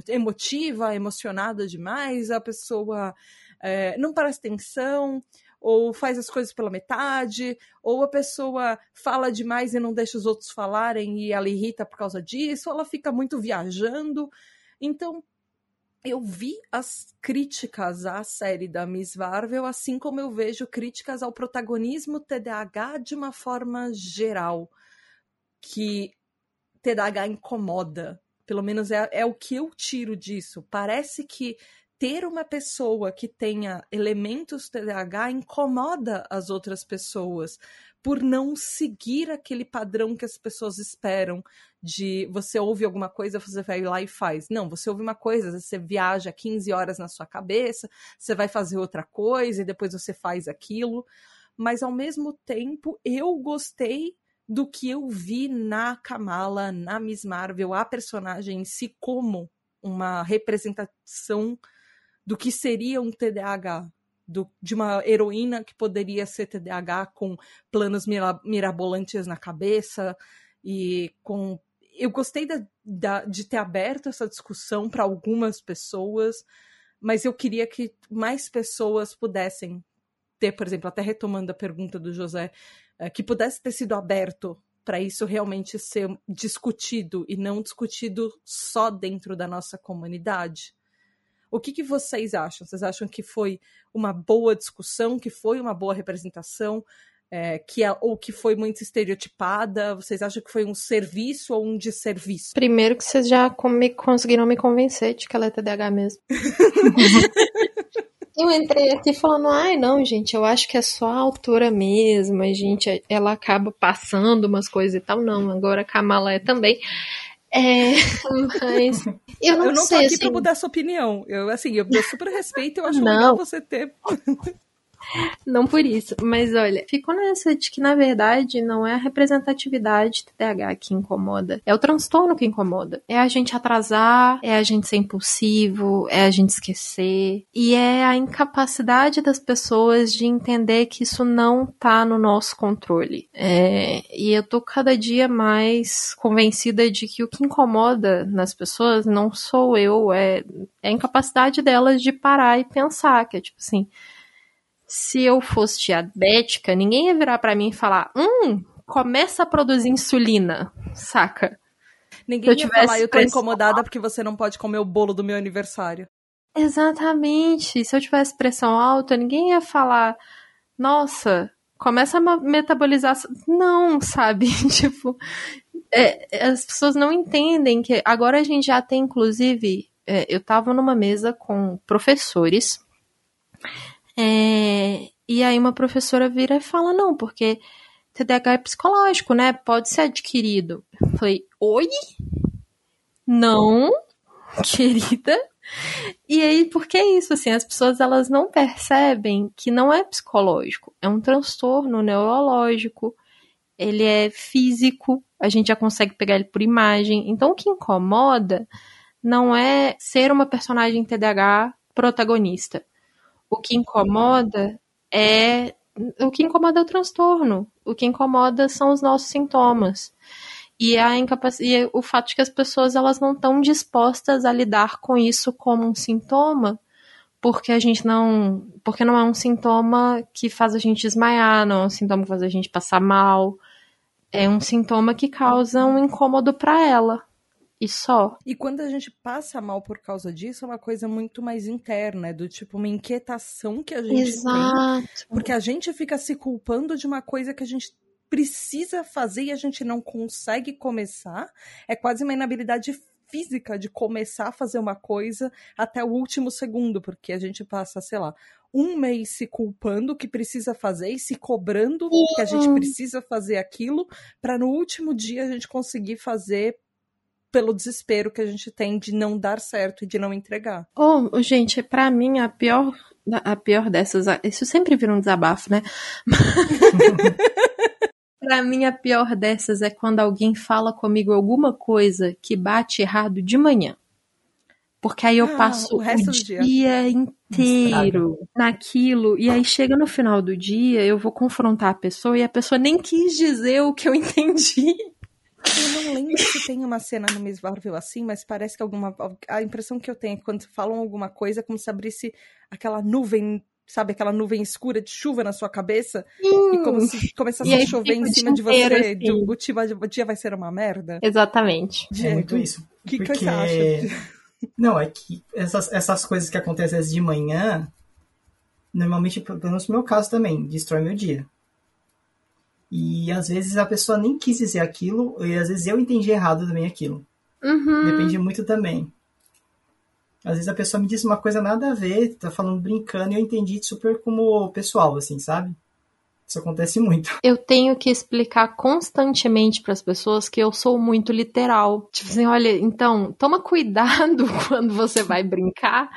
emotiva, emocionada demais, a pessoa é, não presta atenção, ou faz as coisas pela metade, ou a pessoa fala demais e não deixa os outros falarem e ela irrita por causa disso, ou ela fica muito viajando. Então, eu vi as críticas à série da Miss Marvel, assim como eu vejo críticas ao protagonismo TDAH de uma forma geral, que TDAH incomoda. Pelo menos é, é o que eu tiro disso. Parece que ter uma pessoa que tenha elementos TDAH incomoda as outras pessoas por não seguir aquele padrão que as pessoas esperam de você ouve alguma coisa, você vai lá e faz. Não, você ouve uma coisa, você viaja 15 horas na sua cabeça, você vai fazer outra coisa e depois você faz aquilo. Mas ao mesmo tempo, eu gostei do que eu vi na Kamala, na Miss Marvel, a personagem em si como uma representação do que seria um TDAH, do, de uma heroína que poderia ser TDAH com planos mirabolantes na cabeça e com. Eu gostei da, da, de ter aberto essa discussão para algumas pessoas, mas eu queria que mais pessoas pudessem ter, por exemplo, até retomando a pergunta do José, é, que pudesse ter sido aberto para isso realmente ser discutido e não discutido só dentro da nossa comunidade. O que, que vocês acham? Vocês acham que foi uma boa discussão, que foi uma boa representação, é, que é, ou que foi muito estereotipada? Vocês acham que foi um serviço ou um desserviço? Primeiro que vocês já me, conseguiram me convencer de que ela é TDAH mesmo. eu entrei aqui falando, ai não, gente, eu acho que é só a altura mesmo, a gente, ela acaba passando umas coisas e tal. Não, agora a Kamala é também. É, mas eu não, eu não sei, tô aqui assim... pra mudar sua opinião. Eu, assim, eu dou super respeito, eu acho não. legal você ter. Não por isso, mas olha, fico nessa de que na verdade não é a representatividade TDAH que incomoda, é o transtorno que incomoda. É a gente atrasar, é a gente ser impulsivo, é a gente esquecer e é a incapacidade das pessoas de entender que isso não tá no nosso controle. É, e eu tô cada dia mais convencida de que o que incomoda nas pessoas não sou eu, é, é a incapacidade delas de parar e pensar, que é tipo assim, se eu fosse diabética, ninguém ia virar para mim e falar: hum, começa a produzir insulina, saca? Ninguém eu ia falar, eu tô incomodada porque você não pode comer o bolo do meu aniversário. Exatamente. Se eu tivesse pressão alta, ninguém ia falar, nossa, começa a metabolizar. Não, sabe? tipo, é, as pessoas não entendem que agora a gente já tem, inclusive, é, eu tava numa mesa com professores é, e aí uma professora vira e fala, não, porque TDAH é psicológico, né? Pode ser adquirido. Eu falei, oi? Não, querida. E aí, por que isso? Assim, as pessoas elas não percebem que não é psicológico, é um transtorno neurológico, ele é físico, a gente já consegue pegar ele por imagem. Então, o que incomoda não é ser uma personagem TDAH protagonista. O que incomoda é. O que incomoda é o transtorno. O que incomoda são os nossos sintomas. E, a incapac... e o fato de que as pessoas elas não estão dispostas a lidar com isso como um sintoma, porque a gente não. Porque não é um sintoma que faz a gente desmaiar, não é um sintoma que faz a gente passar mal. É um sintoma que causa um incômodo para ela e só. E quando a gente passa mal por causa disso, é uma coisa muito mais interna, é do tipo uma inquietação que a gente Exato. tem. Porque a gente fica se culpando de uma coisa que a gente precisa fazer e a gente não consegue começar. É quase uma inabilidade física de começar a fazer uma coisa até o último segundo, porque a gente passa, sei lá, um mês se culpando que precisa fazer e se cobrando que a gente precisa fazer aquilo, para no último dia a gente conseguir fazer pelo desespero que a gente tem de não dar certo e de não entregar. Oh, gente, para mim a pior a pior dessas, isso sempre vira um desabafo, né? para mim a pior dessas é quando alguém fala comigo alguma coisa que bate errado de manhã. Porque aí eu Ah, passo o o, resto do dia. dia inteiro naquilo. E aí chega no final do dia, eu vou confrontar a pessoa e a pessoa nem quis dizer o que eu entendi. Eu não lembro se tem uma cena no Miss Marvel assim, mas parece que alguma. A impressão que eu tenho é que quando falam alguma coisa é como se abrisse aquela nuvem, sabe, aquela nuvem escura de chuva na sua cabeça. E como se começasse E a chover em cima de você. assim. de- O, dia, o dia vai ser uma merda. Exatamente. É muito isso. O que, que porque... você acha? Não, é que essas, essas coisas que acontecem às vezes de manhã, normalmente, pelo menos no meu caso também, destrói meu dia. E às vezes a pessoa nem quis dizer aquilo, e às vezes eu entendi errado também aquilo. Uhum. Depende muito também. Às vezes a pessoa me diz uma coisa nada a ver, tá falando brincando, e eu entendi super como pessoal, assim, sabe? Isso acontece muito. Eu tenho que explicar constantemente para as pessoas que eu sou muito literal. Tipo assim, olha, então, toma cuidado quando você vai brincar,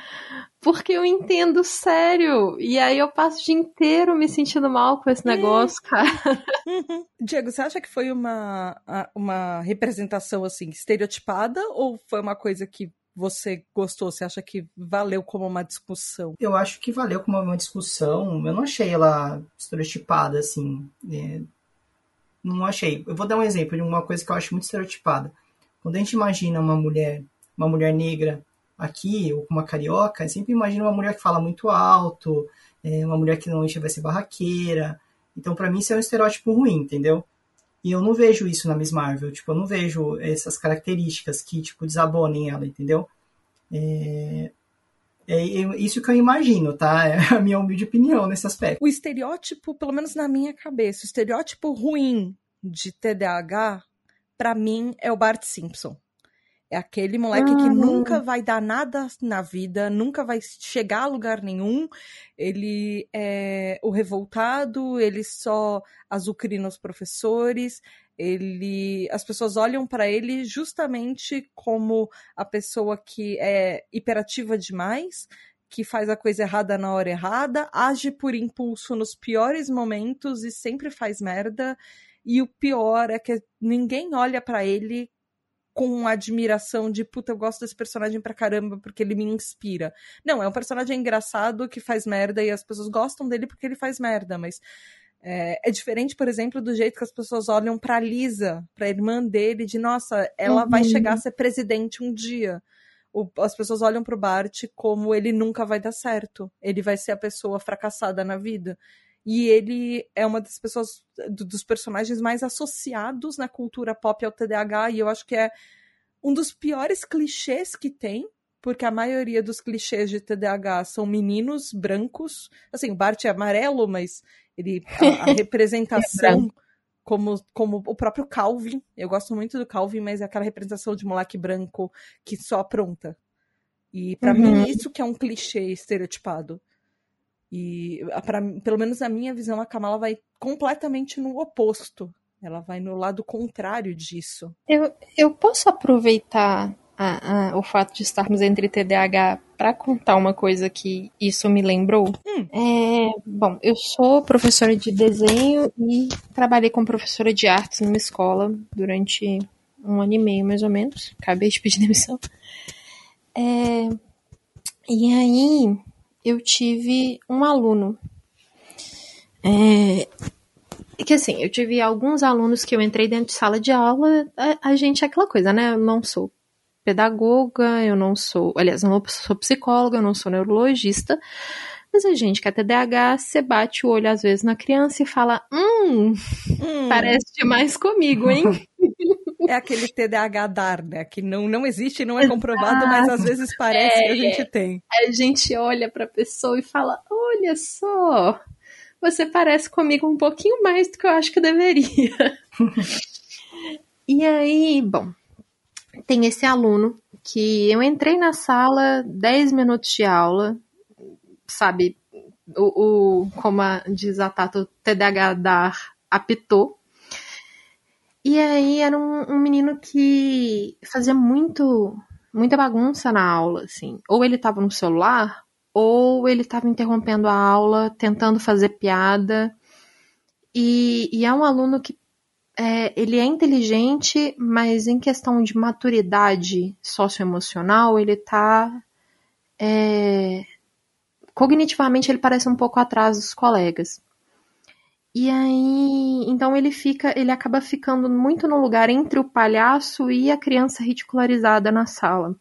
porque eu entendo sério. E aí eu passo o dia inteiro me sentindo mal com esse negócio, cara. Diego, você acha que foi uma, uma representação assim, estereotipada ou foi uma coisa que você gostou? Você acha que valeu como uma discussão? Eu acho que valeu como uma discussão. Eu não achei ela estereotipada, assim. é, Não achei. Eu vou dar um exemplo de uma coisa que eu acho muito estereotipada. Quando a gente imagina uma mulher, uma mulher negra aqui, ou uma carioca, sempre imagina uma mulher que fala muito alto, é, uma mulher que normalmente vai ser barraqueira. Então, pra mim, isso é um estereótipo ruim, entendeu? E eu não vejo isso na Miss Marvel. Tipo, eu não vejo essas características que, tipo, desabonem ela, entendeu? É, é isso que eu imagino, tá? É a minha humilde opinião nesse aspecto. O estereótipo, pelo menos na minha cabeça, o estereótipo ruim de TDAH, pra mim, é o Bart Simpson. É aquele moleque que Uhum. nunca vai dar nada na vida, nunca vai chegar a lugar nenhum. Ele é o revoltado, ele só azucrina os professores. Ele, as pessoas olham pra ele justamente como a pessoa que é hiperativa demais, que faz a coisa errada na hora errada, age por impulso nos piores momentos e sempre faz merda. E o pior é que ninguém olha pra ele com admiração de puta, eu gosto desse personagem pra caramba porque ele me inspira. Não, é um personagem engraçado que faz merda e as pessoas gostam dele porque ele faz merda, mas é, é diferente, por exemplo, do jeito que as pessoas olham pra Lisa, pra irmã dele, de nossa, ela vai Uhum. chegar a ser presidente um dia. O- as pessoas olham pro Bart como ele nunca vai dar certo. Ele vai ser a pessoa fracassada na vida. E ele é uma das pessoas, do- dos personagens mais associados na cultura pop ao TDAH, e eu acho que é um dos piores clichês que tem, porque a maioria dos clichês de TDAH são meninos brancos. Assim, o Bart é amarelo, mas ele a, a representação como, como o próprio Calvin. Eu gosto muito do Calvin, mas é aquela representação de moleque branco que só apronta. E pra Uhum. mim isso que é um clichê estereotipado. E a- pra, pelo menos na minha visão a Kamala vai completamente no oposto. Ela vai no lado contrário disso. Eu, eu posso aproveitar a- a- o fato de estarmos entre TDAH para contar uma coisa que isso me lembrou? Hum. É, bom, eu sou professora de desenho e trabalhei como professora de artes numa escola durante um ano e meio, mais ou menos. Acabei de pedir demissão. É, e aí eu tive um aluno. É, que assim, eu tive alguns alunos que eu entrei dentro de sala de aula, a, a gente é aquela coisa, né? Eu não sou pedagoga, eu não sou, aliás, eu não sou psicóloga, eu não sou neurologista, mas a gente que é TDAH, você bate o olho às vezes na criança e fala, hum, Hum, parece demais comigo, hein? É aquele TDAH dar, né? Que não, não existe, não é comprovado, mas às vezes parece que a gente tem. a gente olha pra pessoa e fala, olha só, você parece comigo um pouquinho mais do que eu acho que deveria. e aí, bom, tem esse aluno que eu entrei na sala 10 minutos de aula, sabe, o, o como a, diz a Tata, o TDAH dar apitou. E aí era um, um menino que fazia muito, muita bagunça na aula, assim. Ou ele tava no celular, ou ele tava interrompendo a aula, tentando fazer piada. E, e é um aluno que é, ele é inteligente, mas em questão de maturidade socioemocional, ele tá. É, cognitivamente, ele parece um pouco atrás dos colegas. E aí, então ele fica, ele acaba ficando muito no lugar entre o palhaço e a criança ridicularizada na sala.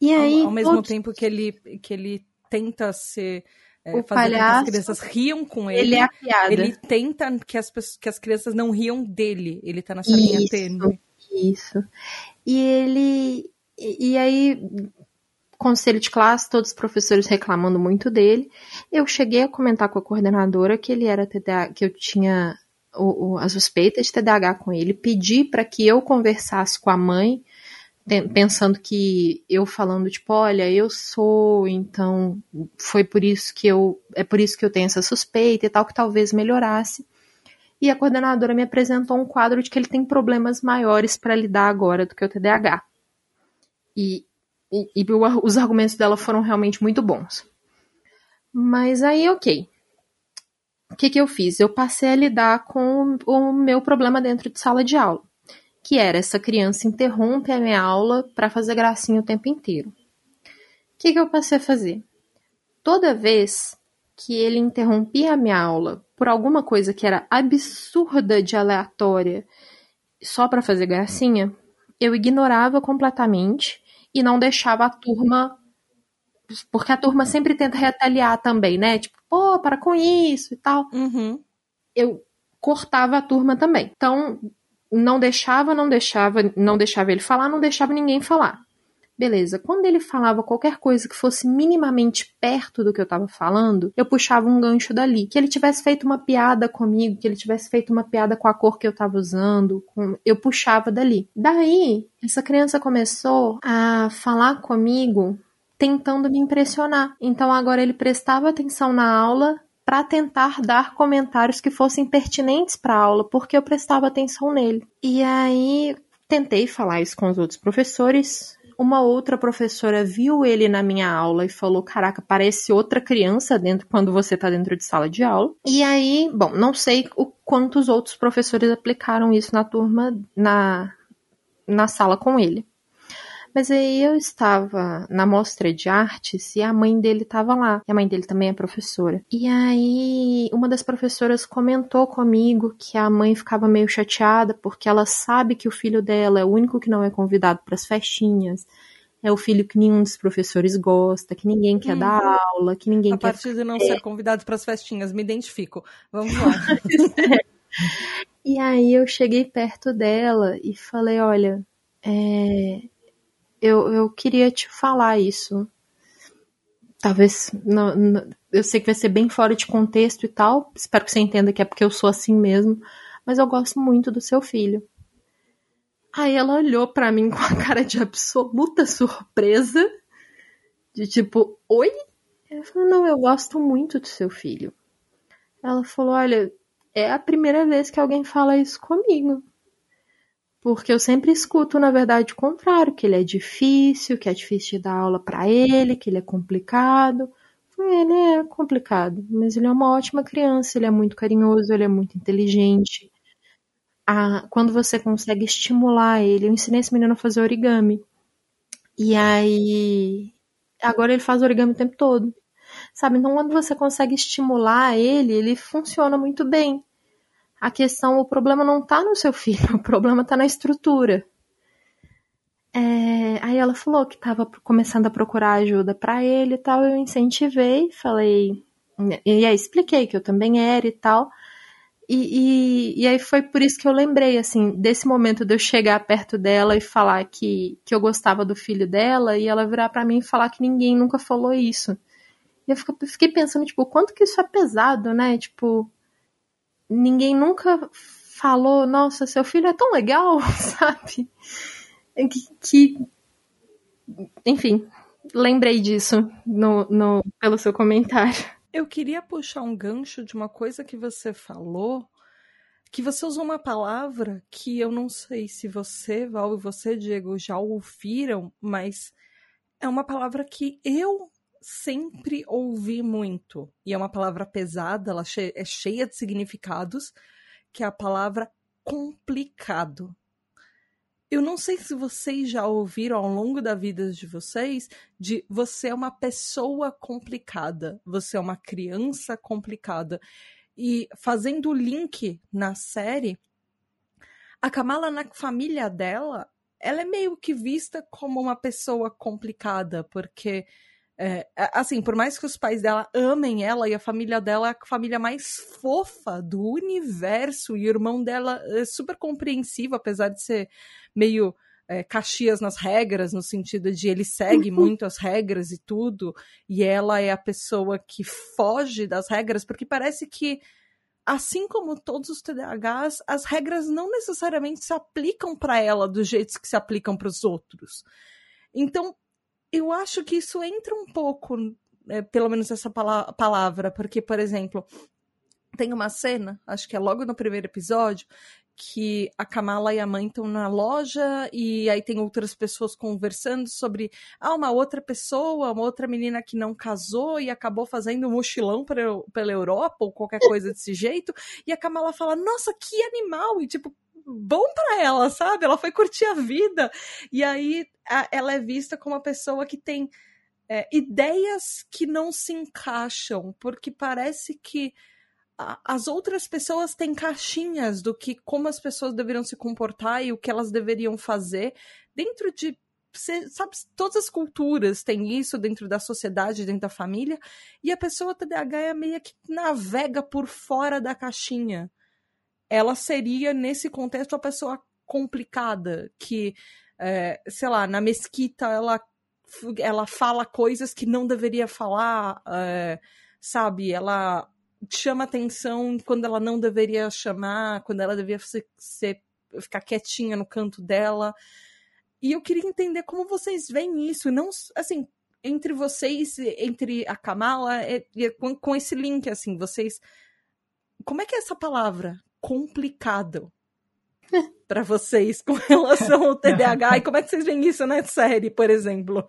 E aí, ao, ao mesmo tempo que ele que ele tenta ser é, o fazer palhaço, que as crianças riam com ele. Ele é a piada. Ele tenta que as, que as crianças não riam dele. Ele tá nessa isso, linha tênue. Isso. E ele. E aí, conselho de classe, todos os professores reclamando muito dele. Eu cheguei a comentar com a coordenadora que ele era TDAH, que eu tinha o, o, a suspeita de TDAH com ele, pedi para que eu conversasse com a mãe, pensando que eu falando tipo, olha, eu sou, então foi por isso que eu, é por isso que eu tenho essa suspeita e tal, que talvez melhorasse. E a coordenadora me apresentou um quadro de que ele tem problemas maiores para lidar agora do que o TDAH. E e, e os argumentos dela foram realmente muito bons. Mas aí, ok. O que, que eu fiz? Eu passei a lidar com o meu problema dentro de sala de aula, que era essa criança interrompe a minha aula para fazer gracinha o tempo inteiro. O que, que eu passei a fazer? Toda vez que ele interrompia a minha aula por alguma coisa que era absurda de aleatória, só para fazer gracinha, eu ignorava completamente e não deixava a turma. Porque a turma sempre tenta retaliar também, né? Tipo, pô, para com isso e tal. Uhum. Eu cortava a turma também. Então, não deixava, não deixava, não deixava ele falar, não deixava ninguém falar. Beleza. Quando ele falava qualquer coisa que fosse minimamente perto do que eu tava falando, eu puxava um gancho dali. Que ele tivesse feito uma piada comigo, que ele tivesse feito uma piada com a cor que eu tava usando, com... eu puxava dali. Daí, essa criança começou a falar comigo tentando me impressionar. Então agora ele prestava atenção na aula para tentar dar comentários que fossem pertinentes para a aula, porque eu prestava atenção nele. E aí tentei falar isso com os outros professores, uma outra professora viu ele na minha aula e falou: Caraca, parece outra criança dentro quando você tá dentro de sala de aula. E aí, bom, não sei o quantos outros professores aplicaram isso na turma, na, na sala com ele. Mas aí eu estava na mostra de artes e a mãe dele estava lá. E a mãe dele também é professora. E aí uma das professoras comentou comigo que a mãe ficava meio chateada porque ela sabe que o filho dela é o único que não é convidado para as festinhas é o filho que nenhum dos professores gosta, que ninguém quer hum. dar aula, que ninguém a quer. A partir de não ser convidado para as festinhas, me identifico. Vamos lá. e aí eu cheguei perto dela e falei: olha, é, eu, eu queria te falar isso. Talvez. Não, não, eu sei que vai ser bem fora de contexto e tal. Espero que você entenda que é porque eu sou assim mesmo. Mas eu gosto muito do seu filho. Aí ela olhou para mim com a cara de absoluta surpresa. De tipo, oi? Eu falei, não, eu gosto muito do seu filho. Ela falou, olha, é a primeira vez que alguém fala isso comigo. Porque eu sempre escuto, na verdade, o contrário, que ele é difícil, que é difícil de dar aula para ele, que ele é complicado. Ele é complicado, mas ele é uma ótima criança, ele é muito carinhoso, ele é muito inteligente. Ah, quando você consegue estimular ele, eu ensinei esse menino a fazer origami. E aí, agora ele faz origami o tempo todo. Sabe? Então, quando você consegue estimular ele, ele funciona muito bem a questão, o problema não tá no seu filho, o problema tá na estrutura. É, aí ela falou que estava começando a procurar ajuda para ele e tal, eu incentivei, falei, e aí expliquei que eu também era e tal. E, e, e, aí foi por isso que eu lembrei, assim, desse momento de eu chegar perto dela e falar que, que eu gostava do filho dela e ela virar para mim e falar que ninguém nunca falou isso. E eu fiquei pensando, tipo, quanto que isso é pesado, né? Tipo, ninguém nunca falou, nossa, seu filho é tão legal, sabe? Que, que... enfim, lembrei disso no, no, pelo seu comentário. Eu queria puxar um gancho de uma coisa que você falou, que você usou uma palavra que eu não sei se você, Val, e você, Diego, já ouviram, mas é uma palavra que eu sempre ouvi muito, e é uma palavra pesada, ela é cheia de significados, que é a palavra complicado. Eu não sei se vocês já ouviram ao longo da vida de vocês de você é uma pessoa complicada, você é uma criança complicada. E fazendo o link na série, a Kamala na família dela, ela é meio que vista como uma pessoa complicada, porque é, assim, por mais que os pais dela amem ela e a família dela é a família mais fofa do universo, e o irmão dela é super compreensivo, apesar de ser meio é, Caxias nas regras, no sentido de ele segue muito as regras e tudo, e ela é a pessoa que foge das regras, porque parece que, assim como todos os TDAHs, as regras não necessariamente se aplicam para ela do jeito que se aplicam para os outros. Então, eu acho que isso entra um pouco, é, pelo menos essa pala palavra, porque, por exemplo, tem uma cena, acho que é logo no primeiro episódio, que a Kamala e a mãe estão na loja e aí tem outras pessoas conversando sobre ah, uma outra pessoa, uma outra menina que não casou e acabou fazendo um mochilão pra, pela Europa ou qualquer coisa desse jeito. E a Kamala fala: Nossa, que animal! E tipo, bom para ela, sabe? Ela foi curtir a vida. E aí a, ela é vista como uma pessoa que tem é, ideias que não se encaixam, porque parece que a, as outras pessoas têm caixinhas do que como as pessoas deveriam se comportar e o que elas deveriam fazer dentro de você sabe, todas as culturas têm isso dentro da sociedade, dentro da família, e a pessoa TDAH é meio que navega por fora da caixinha ela seria, nesse contexto, a pessoa complicada, que, é, sei lá, na mesquita ela, ela fala coisas que não deveria falar, é, sabe? Ela chama atenção quando ela não deveria chamar, quando ela deveria ser, ser, ficar quietinha no canto dela. E eu queria entender como vocês veem isso, não assim, entre vocês, entre a Kamala, é, com, com esse link, assim, vocês. Como é que é essa palavra? Complicado para vocês com relação ao TDAH e como é que vocês veem isso na série, por exemplo?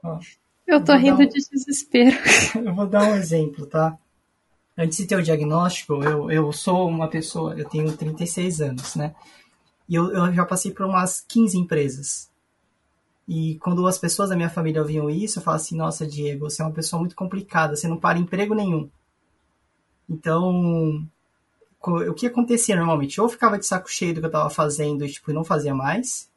Eu tô rindo um... de desespero. Eu vou dar um exemplo, tá? Antes de ter o diagnóstico, eu, eu sou uma pessoa, eu tenho 36 anos, né? E eu, eu já passei por umas 15 empresas. E quando as pessoas da minha família ouviam isso, eu falava assim: Nossa, Diego, você é uma pessoa muito complicada, você não para emprego nenhum. Então, o que acontecia normalmente? Ou eu ficava de saco cheio do que eu tava fazendo e, tipo, não fazia mais.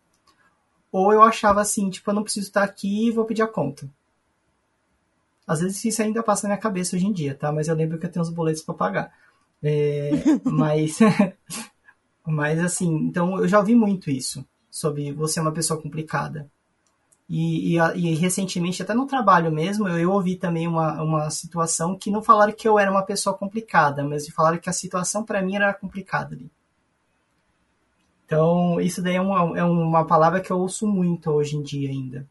Ou eu achava assim, tipo, eu não preciso estar aqui e vou pedir a conta. Às vezes isso ainda passa na minha cabeça hoje em dia, tá? Mas eu lembro que eu tenho uns boletos para pagar. É, mas, mas assim, então eu já ouvi muito isso sobre você é uma pessoa complicada. E, e, e, recentemente, até no trabalho mesmo, eu, eu, ouvi também uma, uma situação que não falaram que eu era uma pessoa complicada, mas falaram que a situação para mim era complicada ali. Então, isso daí é uma, é uma palavra que eu ouço muito hoje em dia ainda.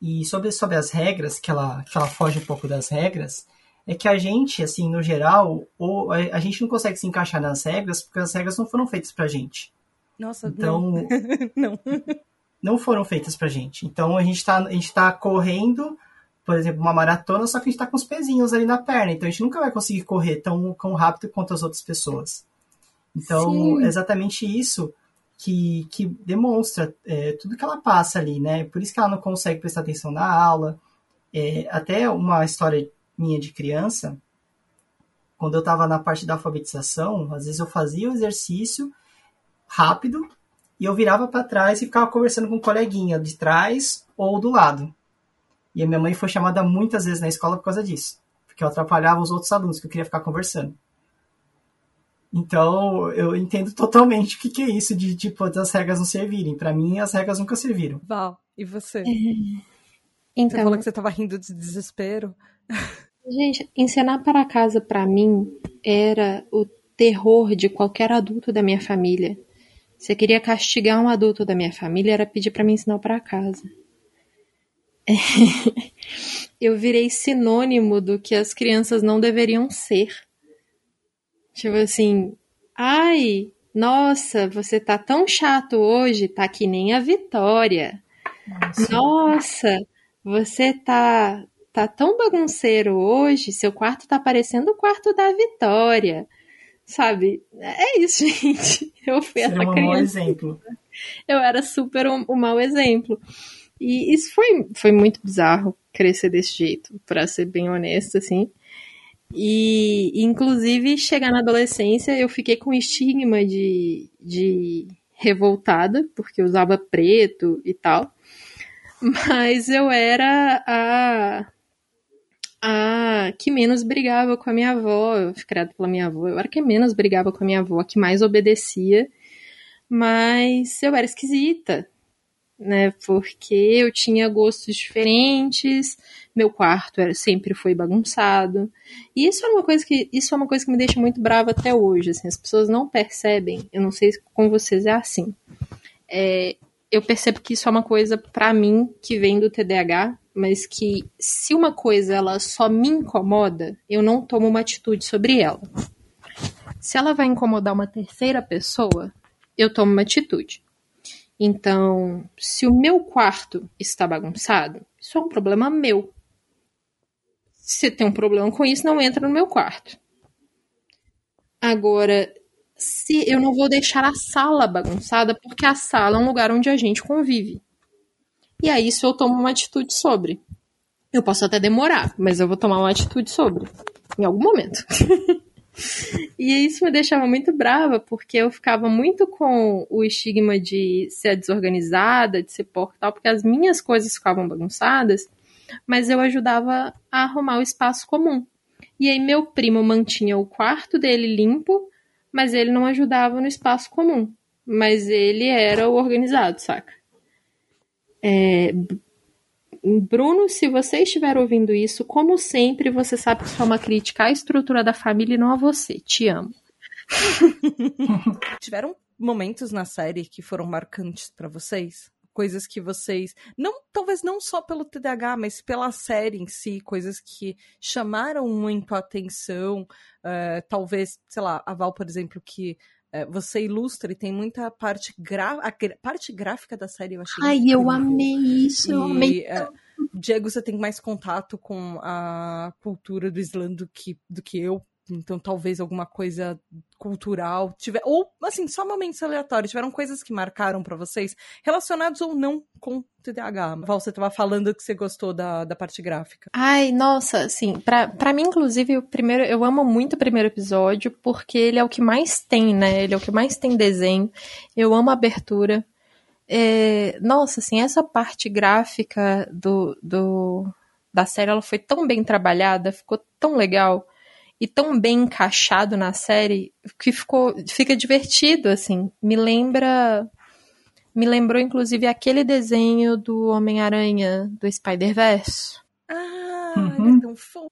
E sobre, sobre as regras, que ela, que ela foge um pouco das regras, é que a gente, assim, no geral, ou, a, gente não consegue se encaixar nas regras porque as regras não foram feitas pra gente. Nossa, então, não. não não foram feitas pra gente. Então a gente tá, a gente tá correndo, por exemplo, uma maratona, só que a gente tá com os pezinhos ali na perna. Então a gente nunca vai conseguir correr tão, tão rápido quanto as outras pessoas. Então, Sim. é exatamente isso que, que demonstra é, tudo que ela passa ali, né? Por isso que ela não consegue prestar atenção na aula. É, até uma história minha de criança, quando eu estava na parte da alfabetização, às vezes eu fazia o exercício rápido, e eu virava para trás e ficava conversando com um coleguinha de trás ou do lado. E a minha mãe foi chamada muitas vezes na escola por causa disso, porque eu atrapalhava os outros alunos que eu queria ficar conversando. Então, eu entendo totalmente o que, que é isso de, tipo, das regras não servirem. Para mim, as regras nunca serviram. Val, e você? É... Então... Você falou que você tava rindo de desespero. Gente, ensinar para casa para mim era o terror de qualquer adulto da minha família. Se eu queria castigar um adulto da minha família, era pedir para me ensinar para casa. eu virei sinônimo do que as crianças não deveriam ser. Tipo assim, ai, nossa, você tá tão chato hoje, tá que nem a Vitória. Nossa, nossa você tá tá tão bagunceiro hoje, seu quarto tá parecendo o quarto da Vitória sabe? É isso, gente. Eu fui Seria essa um criança. mau exemplo. Eu era super um, um mau exemplo. E isso foi, foi muito bizarro crescer desse jeito, pra ser bem honesta, assim. E, inclusive, chegar na adolescência, eu fiquei com estigma de, de revoltada, porque usava preto e tal. Mas eu era a, a que menos brigava com a minha avó. Criada pela minha avó. Eu era que menos brigava com a minha avó, a que mais obedecia. Mas eu era esquisita, né? Porque eu tinha gostos diferentes, meu quarto era, sempre foi bagunçado. E isso é uma coisa que isso é uma coisa que me deixa muito brava até hoje. Assim, as pessoas não percebem. Eu não sei se com vocês é assim. É, eu percebo que isso é uma coisa para mim que vem do TDAH, mas que se uma coisa ela só me incomoda, eu não tomo uma atitude sobre ela. Se ela vai incomodar uma terceira pessoa, eu tomo uma atitude. Então, se o meu quarto está bagunçado, isso é um problema meu. Se tem um problema com isso, não entra no meu quarto. Agora, se eu não vou deixar a sala bagunçada, porque a sala é um lugar onde a gente convive. E aí isso eu tomo uma atitude sobre. Eu posso até demorar, mas eu vou tomar uma atitude sobre. Em algum momento. e isso me deixava muito brava, porque eu ficava muito com o estigma de ser desorganizada, de ser porca tal, porque as minhas coisas ficavam bagunçadas, mas eu ajudava a arrumar o espaço comum. E aí meu primo mantinha o quarto dele limpo, mas ele não ajudava no espaço comum. Mas ele era o organizado, saca? É... Bruno, se você estiver ouvindo isso, como sempre, você sabe que isso é uma crítica à estrutura da família e não a você. Te amo. Tiveram momentos na série que foram marcantes para vocês? Coisas que vocês. não Talvez não só pelo TDAH, mas pela série em si, coisas que chamaram muito a atenção. Uh, talvez, sei lá, a Val, por exemplo, que uh, você ilustra e tem muita parte, gra... a parte gráfica da série, eu achei. Ai, incrível. eu amei isso, eu amei. Uh, Diego, você tem mais contato com a cultura do Islã do que, do que eu, então talvez alguma coisa cultural tiver ou assim só momentos aleatórios. Tiveram coisas que marcaram para vocês relacionados ou não com TDAH Val você tava falando que você gostou da, da parte gráfica. Ai nossa assim para mim inclusive o primeiro eu amo muito o primeiro episódio porque ele é o que mais tem né? Ele é o que mais tem desenho. Eu amo a abertura. É, nossa assim essa parte gráfica do, do da série ela foi tão bem trabalhada ficou tão legal e tão bem encaixado na série que ficou fica divertido assim. Me lembra me lembrou inclusive aquele desenho do Homem-Aranha do Spider-Verse. Ah uhum. é tão fofo.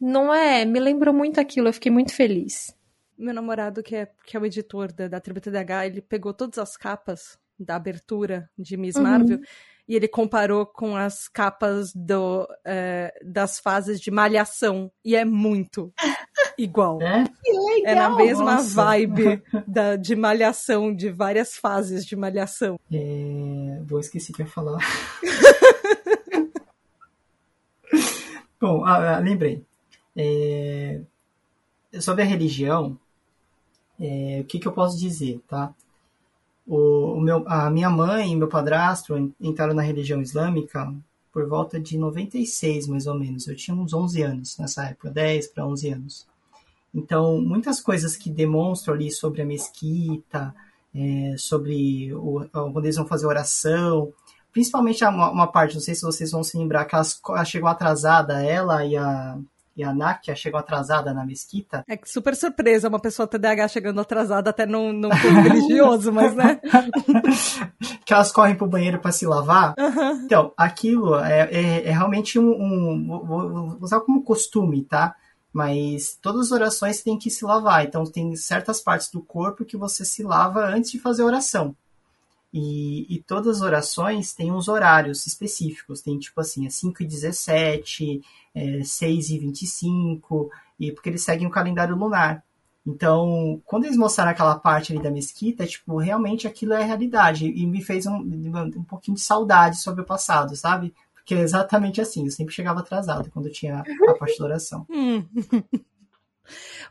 Não é? Me lembrou muito aquilo eu fiquei muito feliz. Meu namorado que é que é o editor da, da Tribo TDH ele pegou todas as capas da abertura de Miss uhum. Marvel e ele comparou com as capas do, é, das fases de Malhação. E é muito igual. É? É na mesma Nossa. vibe da, de Malhação, de várias fases de Malhação. É... Bom, esqueci o que ia falar. Bom, ah, ah, lembrei. É... Sobre a religião, é... o que, que eu posso dizer, tá? O, o meu, a minha mãe e meu padrasto entraram na religião islâmica por volta de 96, mais ou menos. Eu tinha uns 11 anos nessa época, 10 para 11 anos. Então, muitas coisas que demonstram ali sobre a mesquita, é, sobre o, quando eles vão fazer oração, principalmente uma, uma, parte, não sei se vocês vão se lembrar, que elas chegam atrasada, ela e a, e a Nákia chegou atrasada na mesquita. É que super surpresa uma pessoa TDAH chegando atrasada até num, num religioso, mas né? que elas correm pro banheiro para se lavar. Uhum. Então, aquilo é, é, é realmente um, um, Vou usar como costume, tá? Mas todas as orações tem que se lavar. Então, tem certas partes do corpo que você se lava antes de fazer a oração. E, e, todas as orações têm uns horários específicos. Tem tipo assim, é 5 e 17, é 6 e 25, e porque eles seguem o calendário lunar. Então, quando eles mostraram aquela parte ali da mesquita, tipo, realmente aquilo é realidade. E me fez um, um pouquinho de saudade sobre o passado, sabe? Porque é exatamente assim, eu sempre chegava atrasado quando tinha a parte da oração. Hum.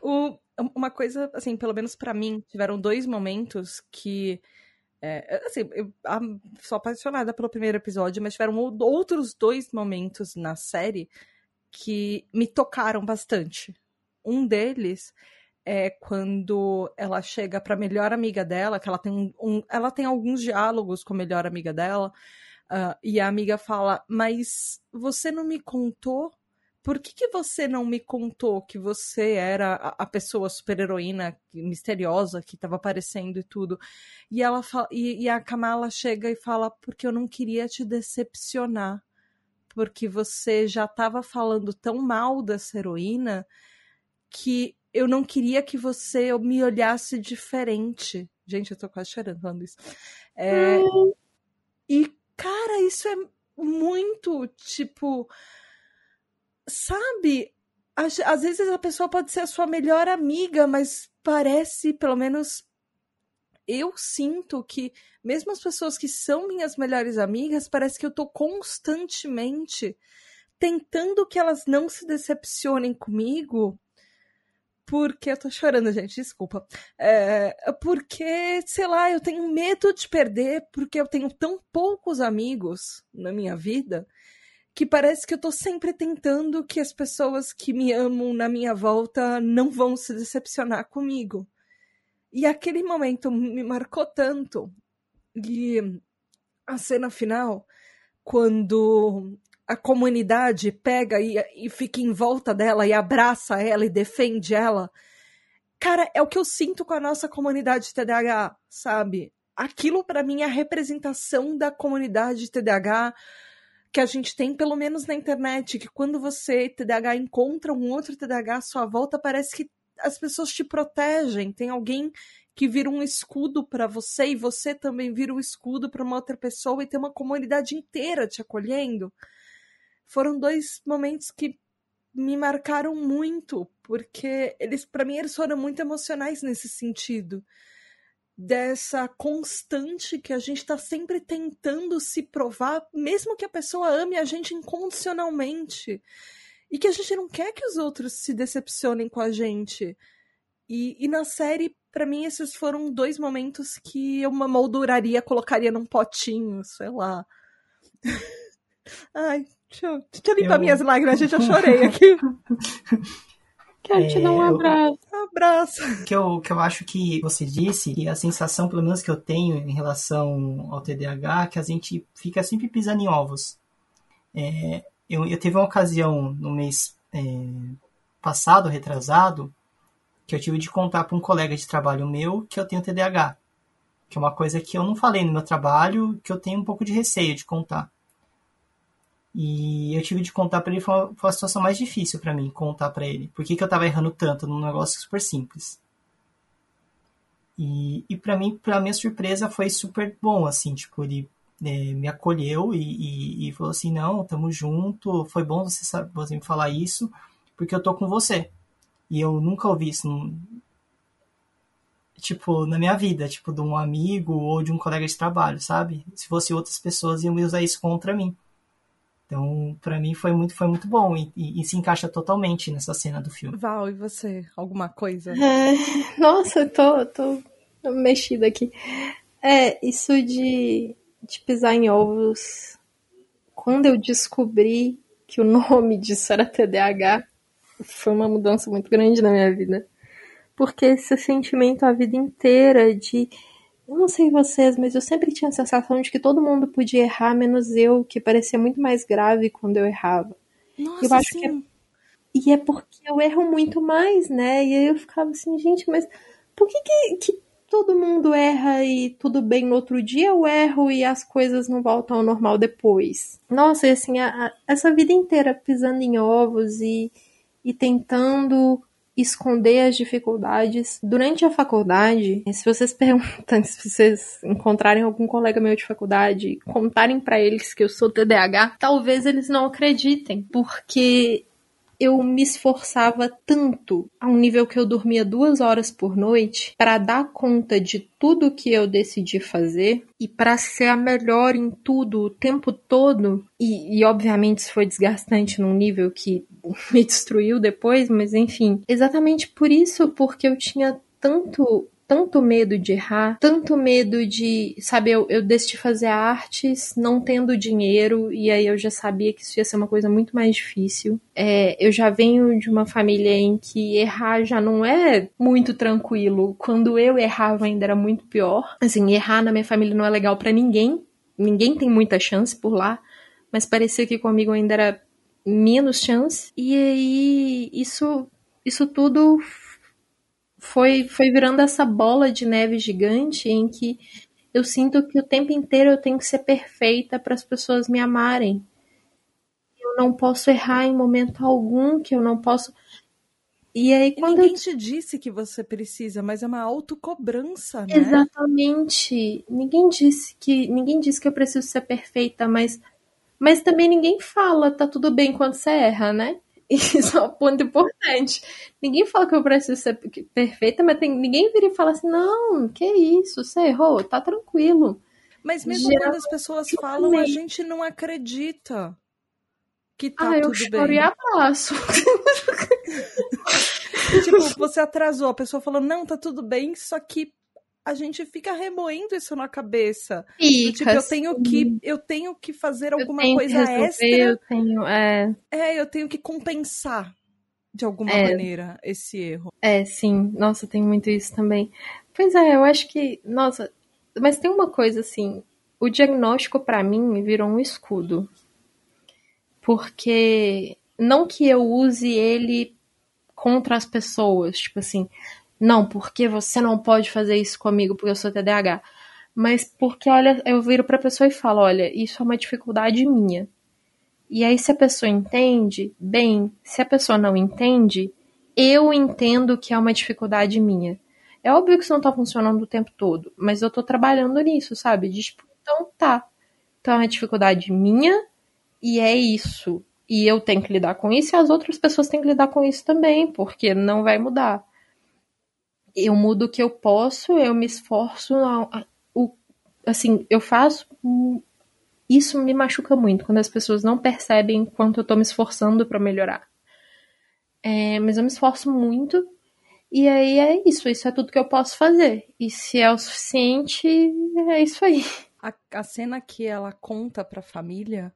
o, uma coisa, assim, pelo menos para mim, tiveram dois momentos que. É, assim, eu sou apaixonada pelo primeiro episódio, mas tiveram outros dois momentos na série que me tocaram bastante. Um deles é quando ela chega para a melhor amiga dela, que ela tem um, um, ela tem alguns diálogos com a melhor amiga dela, uh, e a amiga fala: Mas você não me contou por que, que você não me contou que você era a, a pessoa super-heroína misteriosa que estava aparecendo e tudo? E, ela fala, e, e a Kamala chega e fala, porque eu não queria te decepcionar. Porque você já estava falando tão mal dessa heroína que eu não queria que você me olhasse diferente. Gente, eu tô quase chorando falando isso. É, hum. E, cara, isso é muito, tipo sabe? Às, às vezes a pessoa pode ser a sua melhor amiga, mas parece, pelo menos eu sinto que mesmo as pessoas que são minhas melhores amigas, parece que eu tô constantemente tentando que elas não se decepcionem comigo. Porque eu tô chorando, gente, desculpa. É, porque, sei lá, eu tenho medo de perder, porque eu tenho tão poucos amigos na minha vida que parece que eu tô sempre tentando que as pessoas que me amam na minha volta não vão se decepcionar comigo. E aquele momento me marcou tanto. E a cena final, quando a comunidade pega e, e fica em volta dela e abraça ela e defende ela. Cara, é o que eu sinto com a nossa comunidade TDAH, sabe? Aquilo para mim é a representação da comunidade TDAH que a gente tem, pelo menos na internet, que quando você, TDAH, encontra um outro TDAH à sua volta, parece que as pessoas te protegem. Tem alguém que vira um escudo para você e você também vira um escudo para uma outra pessoa e tem uma comunidade inteira te acolhendo. Foram dois momentos que me marcaram muito, porque eles, para mim, eles foram muito emocionais nesse sentido dessa constante que a gente está sempre tentando se provar, mesmo que a pessoa ame a gente incondicionalmente. E que a gente não quer que os outros se decepcionem com a gente. E, e na série, para mim, esses foram dois momentos que eu molduraria, colocaria num potinho, sei lá. Ai, deixa eu, deixa eu limpar eu... minhas lágrimas, gente, eu chorei aqui. Quero é, te dar um abraço. Um abraço. Que eu, que eu acho que você disse, e a sensação, pelo menos que eu tenho em relação ao TDAH, que a gente fica sempre pisando em ovos. É, eu, eu teve uma ocasião no mês é, passado, retrasado, que eu tive de contar para um colega de trabalho meu que eu tenho TDAH. Que é uma coisa que eu não falei no meu trabalho, que eu tenho um pouco de receio de contar. E eu tive de contar para ele, foi uma, foi a situação mais difícil para mim, contar para ele. Por que, que eu tava errando tanto num negócio super simples. E, e para mim, pra minha surpresa, foi super bom, assim, tipo, ele é, me acolheu e, e, e, falou assim, não, tamo junto, foi bom você, você me falar isso, porque eu tô com você. E eu nunca ouvi isso, num, tipo, na minha vida, tipo, de um amigo ou de um colega de trabalho, sabe? Se fosse outras pessoas, iam usar isso contra mim. Então, para mim foi muito, foi muito bom e, e, e, se encaixa totalmente nessa cena do filme. Val, e você? Alguma coisa? É, nossa, eu tô, tô mexida aqui. É, isso de, de pisar em ovos. Quando eu descobri que o nome disso era TDAH, foi uma mudança muito grande na minha vida. Porque esse sentimento a vida inteira de eu não sei vocês, mas eu sempre tinha a sensação de que todo mundo podia errar, menos eu, que parecia muito mais grave quando eu errava. Nossa, eu acho sim. que é... E é porque eu erro muito mais, né? E aí eu ficava assim, gente, mas por que, que, que todo mundo erra e tudo bem no outro dia eu erro e as coisas não voltam ao normal depois? Nossa, e assim, a, a, essa vida inteira pisando em ovos e, e tentando esconder as dificuldades. Durante a faculdade, se vocês perguntam, se vocês encontrarem algum colega meu de faculdade, contarem para eles que eu sou TDAH, talvez eles não acreditem, porque eu me esforçava tanto, a um nível que eu dormia duas horas por noite, para dar conta de tudo que eu decidi fazer e para ser a melhor em tudo o tempo todo. E, e obviamente isso foi desgastante num nível que me destruiu depois, mas enfim, exatamente por isso, porque eu tinha tanto tanto medo de errar, tanto medo de, sabe, eu, eu decidi fazer artes não tendo dinheiro, e aí eu já sabia que isso ia ser uma coisa muito mais difícil. É, eu já venho de uma família em que errar já não é muito tranquilo. Quando eu errava ainda era muito pior. Assim, errar na minha família não é legal para ninguém. Ninguém tem muita chance por lá. Mas parecia que comigo ainda era menos chance. E aí, isso, isso tudo foi, foi virando essa bola de neve gigante em que eu sinto que o tempo inteiro eu tenho que ser perfeita para as pessoas me amarem. Eu não posso errar em momento algum, que eu não posso. E aí quando ninguém eu... te disse que você precisa, mas é uma autocobrança, né? Exatamente. Ninguém disse que ninguém disse que eu preciso ser perfeita, mas mas também ninguém fala, tá tudo bem quando você erra, né? Isso é um ponto importante. Ninguém fala que eu preciso ser perfeita, mas tem, ninguém vira e fala assim: não, que isso, você errou, tá tranquilo. Mas mesmo quando as pessoas falam, a gente não acredita que tá ah, tudo eu choro bem. e abraço. tipo, você atrasou, a pessoa falou, não, tá tudo bem, só que a gente fica remoendo isso na cabeça. Fica, tipo, eu tenho que eu tenho que fazer alguma coisa resolver, extra. Eu tenho, é... é, eu tenho que compensar de alguma é. maneira esse erro. É, sim. Nossa, tem muito isso também. Pois é, eu acho que, nossa, mas tem uma coisa assim, o diagnóstico para mim virou um escudo. Porque não que eu use ele contra as pessoas, tipo assim, não, porque você não pode fazer isso comigo porque eu sou TDAH. Mas porque, olha, eu viro pra pessoa e falo: olha, isso é uma dificuldade minha. E aí, se a pessoa entende, bem. Se a pessoa não entende, eu entendo que é uma dificuldade minha. É óbvio que isso não tá funcionando o tempo todo, mas eu tô trabalhando nisso, sabe? Tipo, então tá. Então é uma dificuldade minha e é isso. E eu tenho que lidar com isso e as outras pessoas têm que lidar com isso também, porque não vai mudar eu mudo o que eu posso, eu me esforço, o, assim, eu faço. Isso me machuca muito quando as pessoas não percebem quanto eu tô me esforçando para melhorar. É, mas eu me esforço muito e aí é isso, isso é tudo que eu posso fazer. E se é o suficiente, é isso aí. A, a cena que ela conta pra família.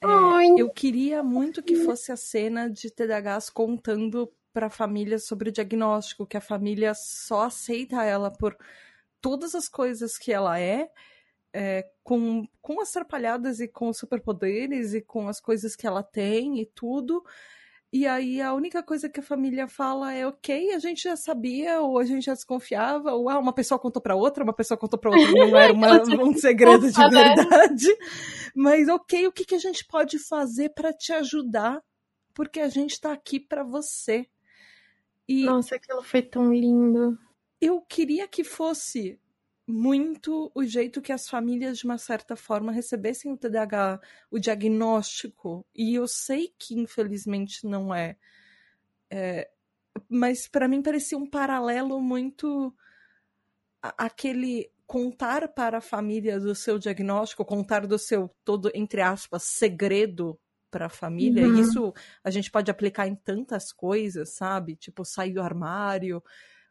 É, eu queria muito que fosse a cena de TDAHs contando para a família sobre o diagnóstico, que a família só aceita ela por todas as coisas que ela é, é com, com as atrapalhadas e com os superpoderes e com as coisas que ela tem e tudo. E aí a única coisa que a família fala é ok, a gente já sabia, ou a gente já desconfiava, ou ah, uma pessoa contou para outra, uma pessoa contou para outra, não era uma, um segredo de verdade. Mas ok, o que, que a gente pode fazer para te ajudar? Porque a gente está aqui para você. E Nossa, aquilo foi tão lindo. Eu queria que fosse muito o jeito que as famílias, de uma certa forma, recebessem o TDAH, o diagnóstico. E eu sei que, infelizmente, não é. é mas para mim parecia um paralelo muito aquele contar para a família do seu diagnóstico, contar do seu todo entre aspas segredo para a família. Uhum. Isso a gente pode aplicar em tantas coisas, sabe? Tipo, sair do armário,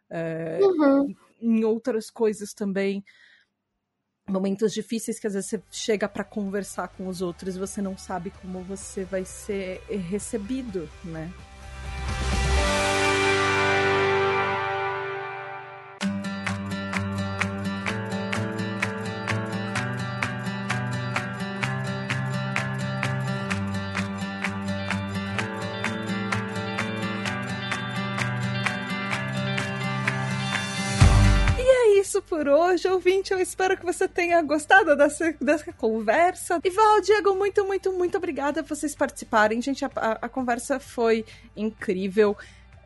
é, uhum. em outras coisas também. Momentos difíceis que às vezes você chega para conversar com os outros e você não sabe como você vai ser recebido, né? Hoje, ouvinte. Eu espero que você tenha gostado dessa, dessa conversa. E Val, Diego, muito, muito, muito obrigada por vocês participarem. Gente, a, a, a conversa foi incrível.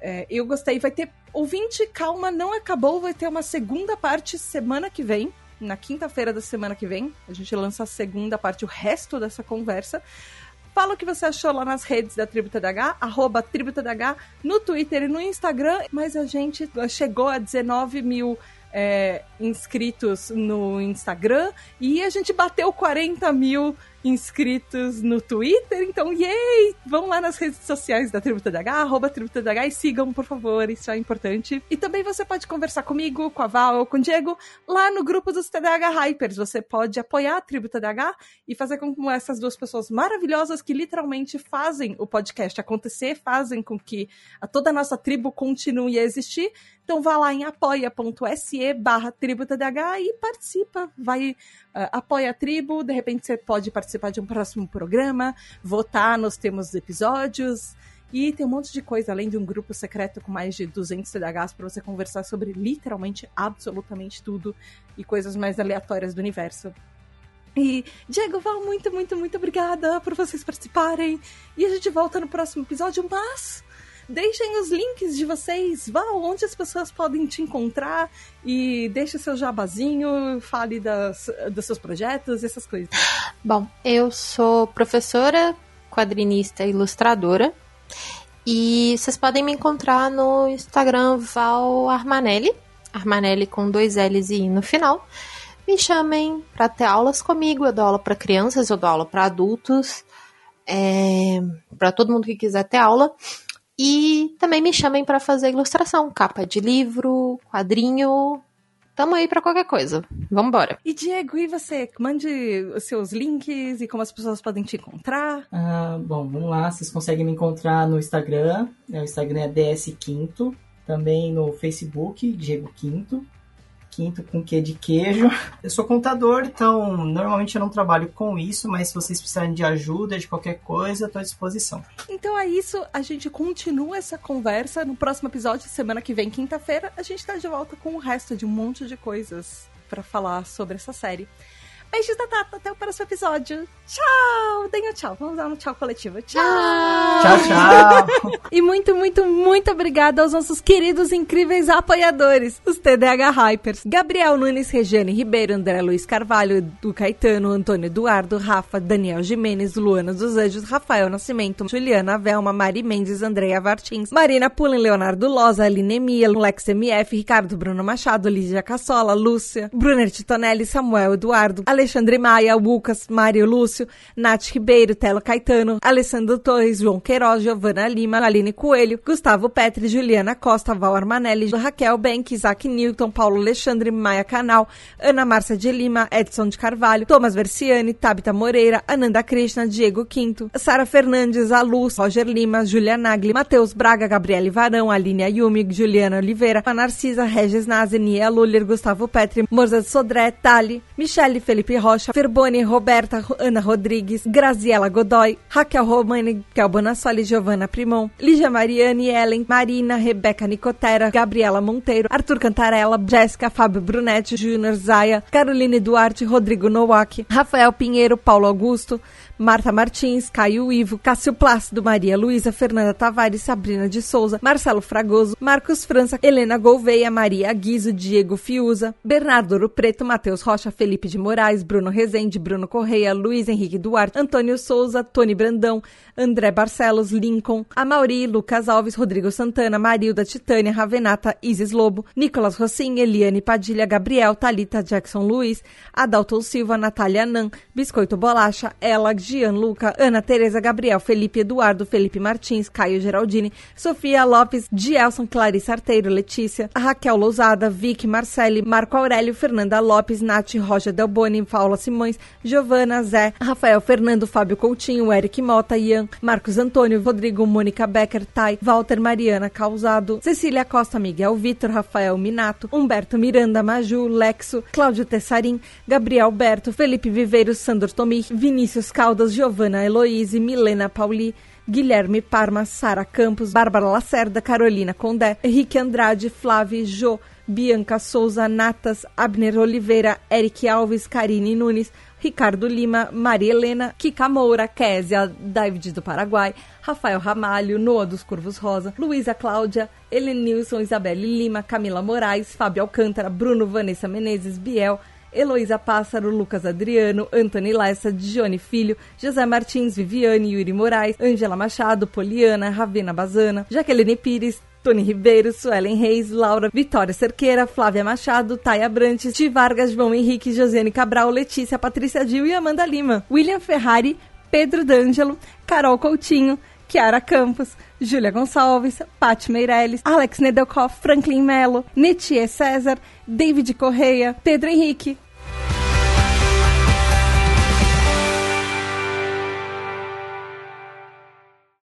É, eu gostei. Vai ter. Ouvinte, calma, não acabou. Vai ter uma segunda parte semana que vem. Na quinta-feira da semana que vem. A gente lança a segunda parte, o resto dessa conversa. Fala o que você achou lá nas redes da Tribo TDH, arroba Tribo TDH, no Twitter e no Instagram. Mas a gente chegou a 19 mil é, inscritos no Instagram e a gente bateu 40 mil inscritos no Twitter, então, yay! Vão lá nas redes sociais da Tributa DH, arroba Tributa DH e sigam, por favor, isso é importante. E também você pode conversar comigo, com a Val ou com o Diego, lá no grupo dos TDH Hypers. Você pode apoiar a Tributa DH e fazer com essas duas pessoas maravilhosas que literalmente fazem o podcast acontecer, fazem com que a toda a nossa tribo continue a existir. Então vá lá em apoia.se barra tributadh e participa. Vai, uh, apoia a tribo, de repente você pode participar de um próximo programa, votar nos temas dos episódios. E tem um monte de coisa, além de um grupo secreto com mais de 200 CDHs para você conversar sobre literalmente absolutamente tudo e coisas mais aleatórias do universo. E, Diego, Val, muito, muito, muito obrigada por vocês participarem. E a gente volta no próximo episódio, mas Deixem os links de vocês, vá onde as pessoas podem te encontrar e deixe seu jabazinho, fale das, dos seus projetos, essas coisas. Bom, eu sou professora, quadrinista e ilustradora. E vocês podem me encontrar no Instagram Val Armanelli, Armanelli com dois L's e I no final. Me chamem para ter aulas comigo. Eu dou aula para crianças, eu dou aula para adultos, é, para todo mundo que quiser ter aula. E também me chamem para fazer ilustração, capa de livro, quadrinho. Tamo aí para qualquer coisa. Vambora. E Diego, e você? Mande os seus links e como as pessoas podem te encontrar. Ah, bom, vamos lá. Vocês conseguem me encontrar no Instagram. O Instagram é DS Quinto. Também no Facebook, Diego Quinto quinto com que de queijo. Eu sou contador, então normalmente eu não trabalho com isso, mas se vocês precisarem de ajuda, de qualquer coisa, estou à disposição. Então é isso, a gente continua essa conversa no próximo episódio, semana que vem, quinta-feira, a gente está de volta com o resto de um monte de coisas para falar sobre essa série. Beijos da Tata, até o próximo episódio. Tchau! Um tchau. Vamos dar um tchau coletivo. Tchau! Tchau, tchau! e muito, muito, muito obrigada aos nossos queridos incríveis apoiadores, os TDH Hypers. Gabriel Nunes, Regiane Ribeiro, André Luiz Carvalho, Edu Caetano, Antônio Eduardo, Rafa, Daniel Jimenez, Luana dos Anjos, Rafael Nascimento, Juliana Velma, Mari Mendes, Andréia Vartins, Marina Pullen, Leonardo Loza, Aline Mia, Lex MF, Ricardo Bruno Machado, Lígia Cassola, Lúcia, Brunner Titonelli, Samuel Eduardo, Alexandre Alexandre Maia, Lucas, Mário Lúcio, Nath Ribeiro, Telo Caetano, Alessandro Torres, João Queiroz, Giovana Lima, Aline Coelho, Gustavo Petri, Juliana Costa, Val Armanelli, Raquel Bank, Isaac Newton, Paulo Alexandre, Maia Canal, Ana Márcia de Lima, Edson de Carvalho, Thomas Versiani, Tabita Moreira, Ananda Krishna, Diego Quinto, Sara Fernandes, Aluz, Roger Lima, Julia Nagli, Matheus Braga, Gabriele Varão, Aline Ayumi, Juliana Oliveira, Narcisa, Regis Nazi, Nia Luller, Gustavo Petri, Morza Sodré, Tali, Michele Felipe Rocha, Ferboni, Roberta, Ana Rodrigues, Graziela Godoy, Raquel Romani, Kel Bonassoli, Giovanna Primon, Lígia Mariane, Ellen, Marina, Rebeca Nicotera, Gabriela Monteiro, Arthur Cantarella, Jéssica, Fábio Brunetti, Júnior Zaia, Caroline Duarte, Rodrigo Nowak, Rafael Pinheiro, Paulo Augusto, Marta Martins, Caio Ivo, Cássio Plácido, Maria Luísa, Fernanda Tavares, Sabrina de Souza, Marcelo Fragoso, Marcos França, Helena Gouveia, Maria Guizo, Diego Fiuza, Bernardo Ouro Preto, Matheus Rocha, Felipe de Moraes, Bruno Rezende, Bruno Correia, Luiz Henrique Duarte, Antônio Souza, Tony Brandão, André Barcelos, Lincoln, Amauri, Lucas Alves, Rodrigo Santana, Marilda, Titânia, Ravenata, Isis Lobo, Nicolas Rossim, Eliane Padilha, Gabriel, Talita Jackson Luiz, Adalto Silva, Natália Nan, Biscoito Bolacha, Ela, Gianluca, Ana Tereza, Gabriel, Felipe Eduardo, Felipe Martins, Caio Geraldini, Sofia Lopes, Gielson, Clarice Arteiro, Letícia, Raquel Lousada, Vicky Marcelli, Marco Aurélio, Fernanda Lopes, Nath Rocha Delboni, Paula Simões, Giovana, Zé, Rafael Fernando, Fábio Coutinho, Eric Mota, Ian, Marcos Antônio, Rodrigo, Mônica Becker, Tai, Walter Mariana Causado, Cecília Costa, Miguel Vitor, Rafael Minato, Humberto Miranda, Maju, Lexo, Cláudio Tessarim, Gabriel Berto, Felipe Viveiros, Sandor Tomich, Vinícius Caldas, Caldas, Giovana Heloíse, Milena Pauli, Guilherme Parma, Sara Campos, Bárbara Lacerda, Carolina Condé, Henrique Andrade, Flávio Jô, Bianca Souza, Natas, Abner Oliveira, Eric Alves, Karine Nunes, Ricardo Lima, Maria Helena, Kika Moura, Késia, David do Paraguai, Rafael Ramalho, Noah dos Curvos Rosa, Luísa Cláudia, Helenilson, Isabelle Lima, Camila Moraes, Fábio Alcântara, Bruno Vanessa Menezes, Biel, Heloísa Pássaro, Lucas Adriano, Antony Lessa, Dione Filho, José Martins, Viviane, Yuri Moraes, Ângela Machado, Poliana, Ravena Bazana, Jaqueline Pires, Tony Ribeiro, Suelen Reis, Laura Vitória Cerqueira, Flávia Machado, Taia Brantes, Ti Vargas, João Henrique, Josiane Cabral, Letícia, Patrícia Dil e Amanda Lima. William Ferrari, Pedro D'Angelo, Carol Coutinho, Kiara Campos, Júlia Gonçalves, Paty Meirelles, Alex Nedelkoff, Franklin Mello, Netie César, David Correia, Pedro Henrique,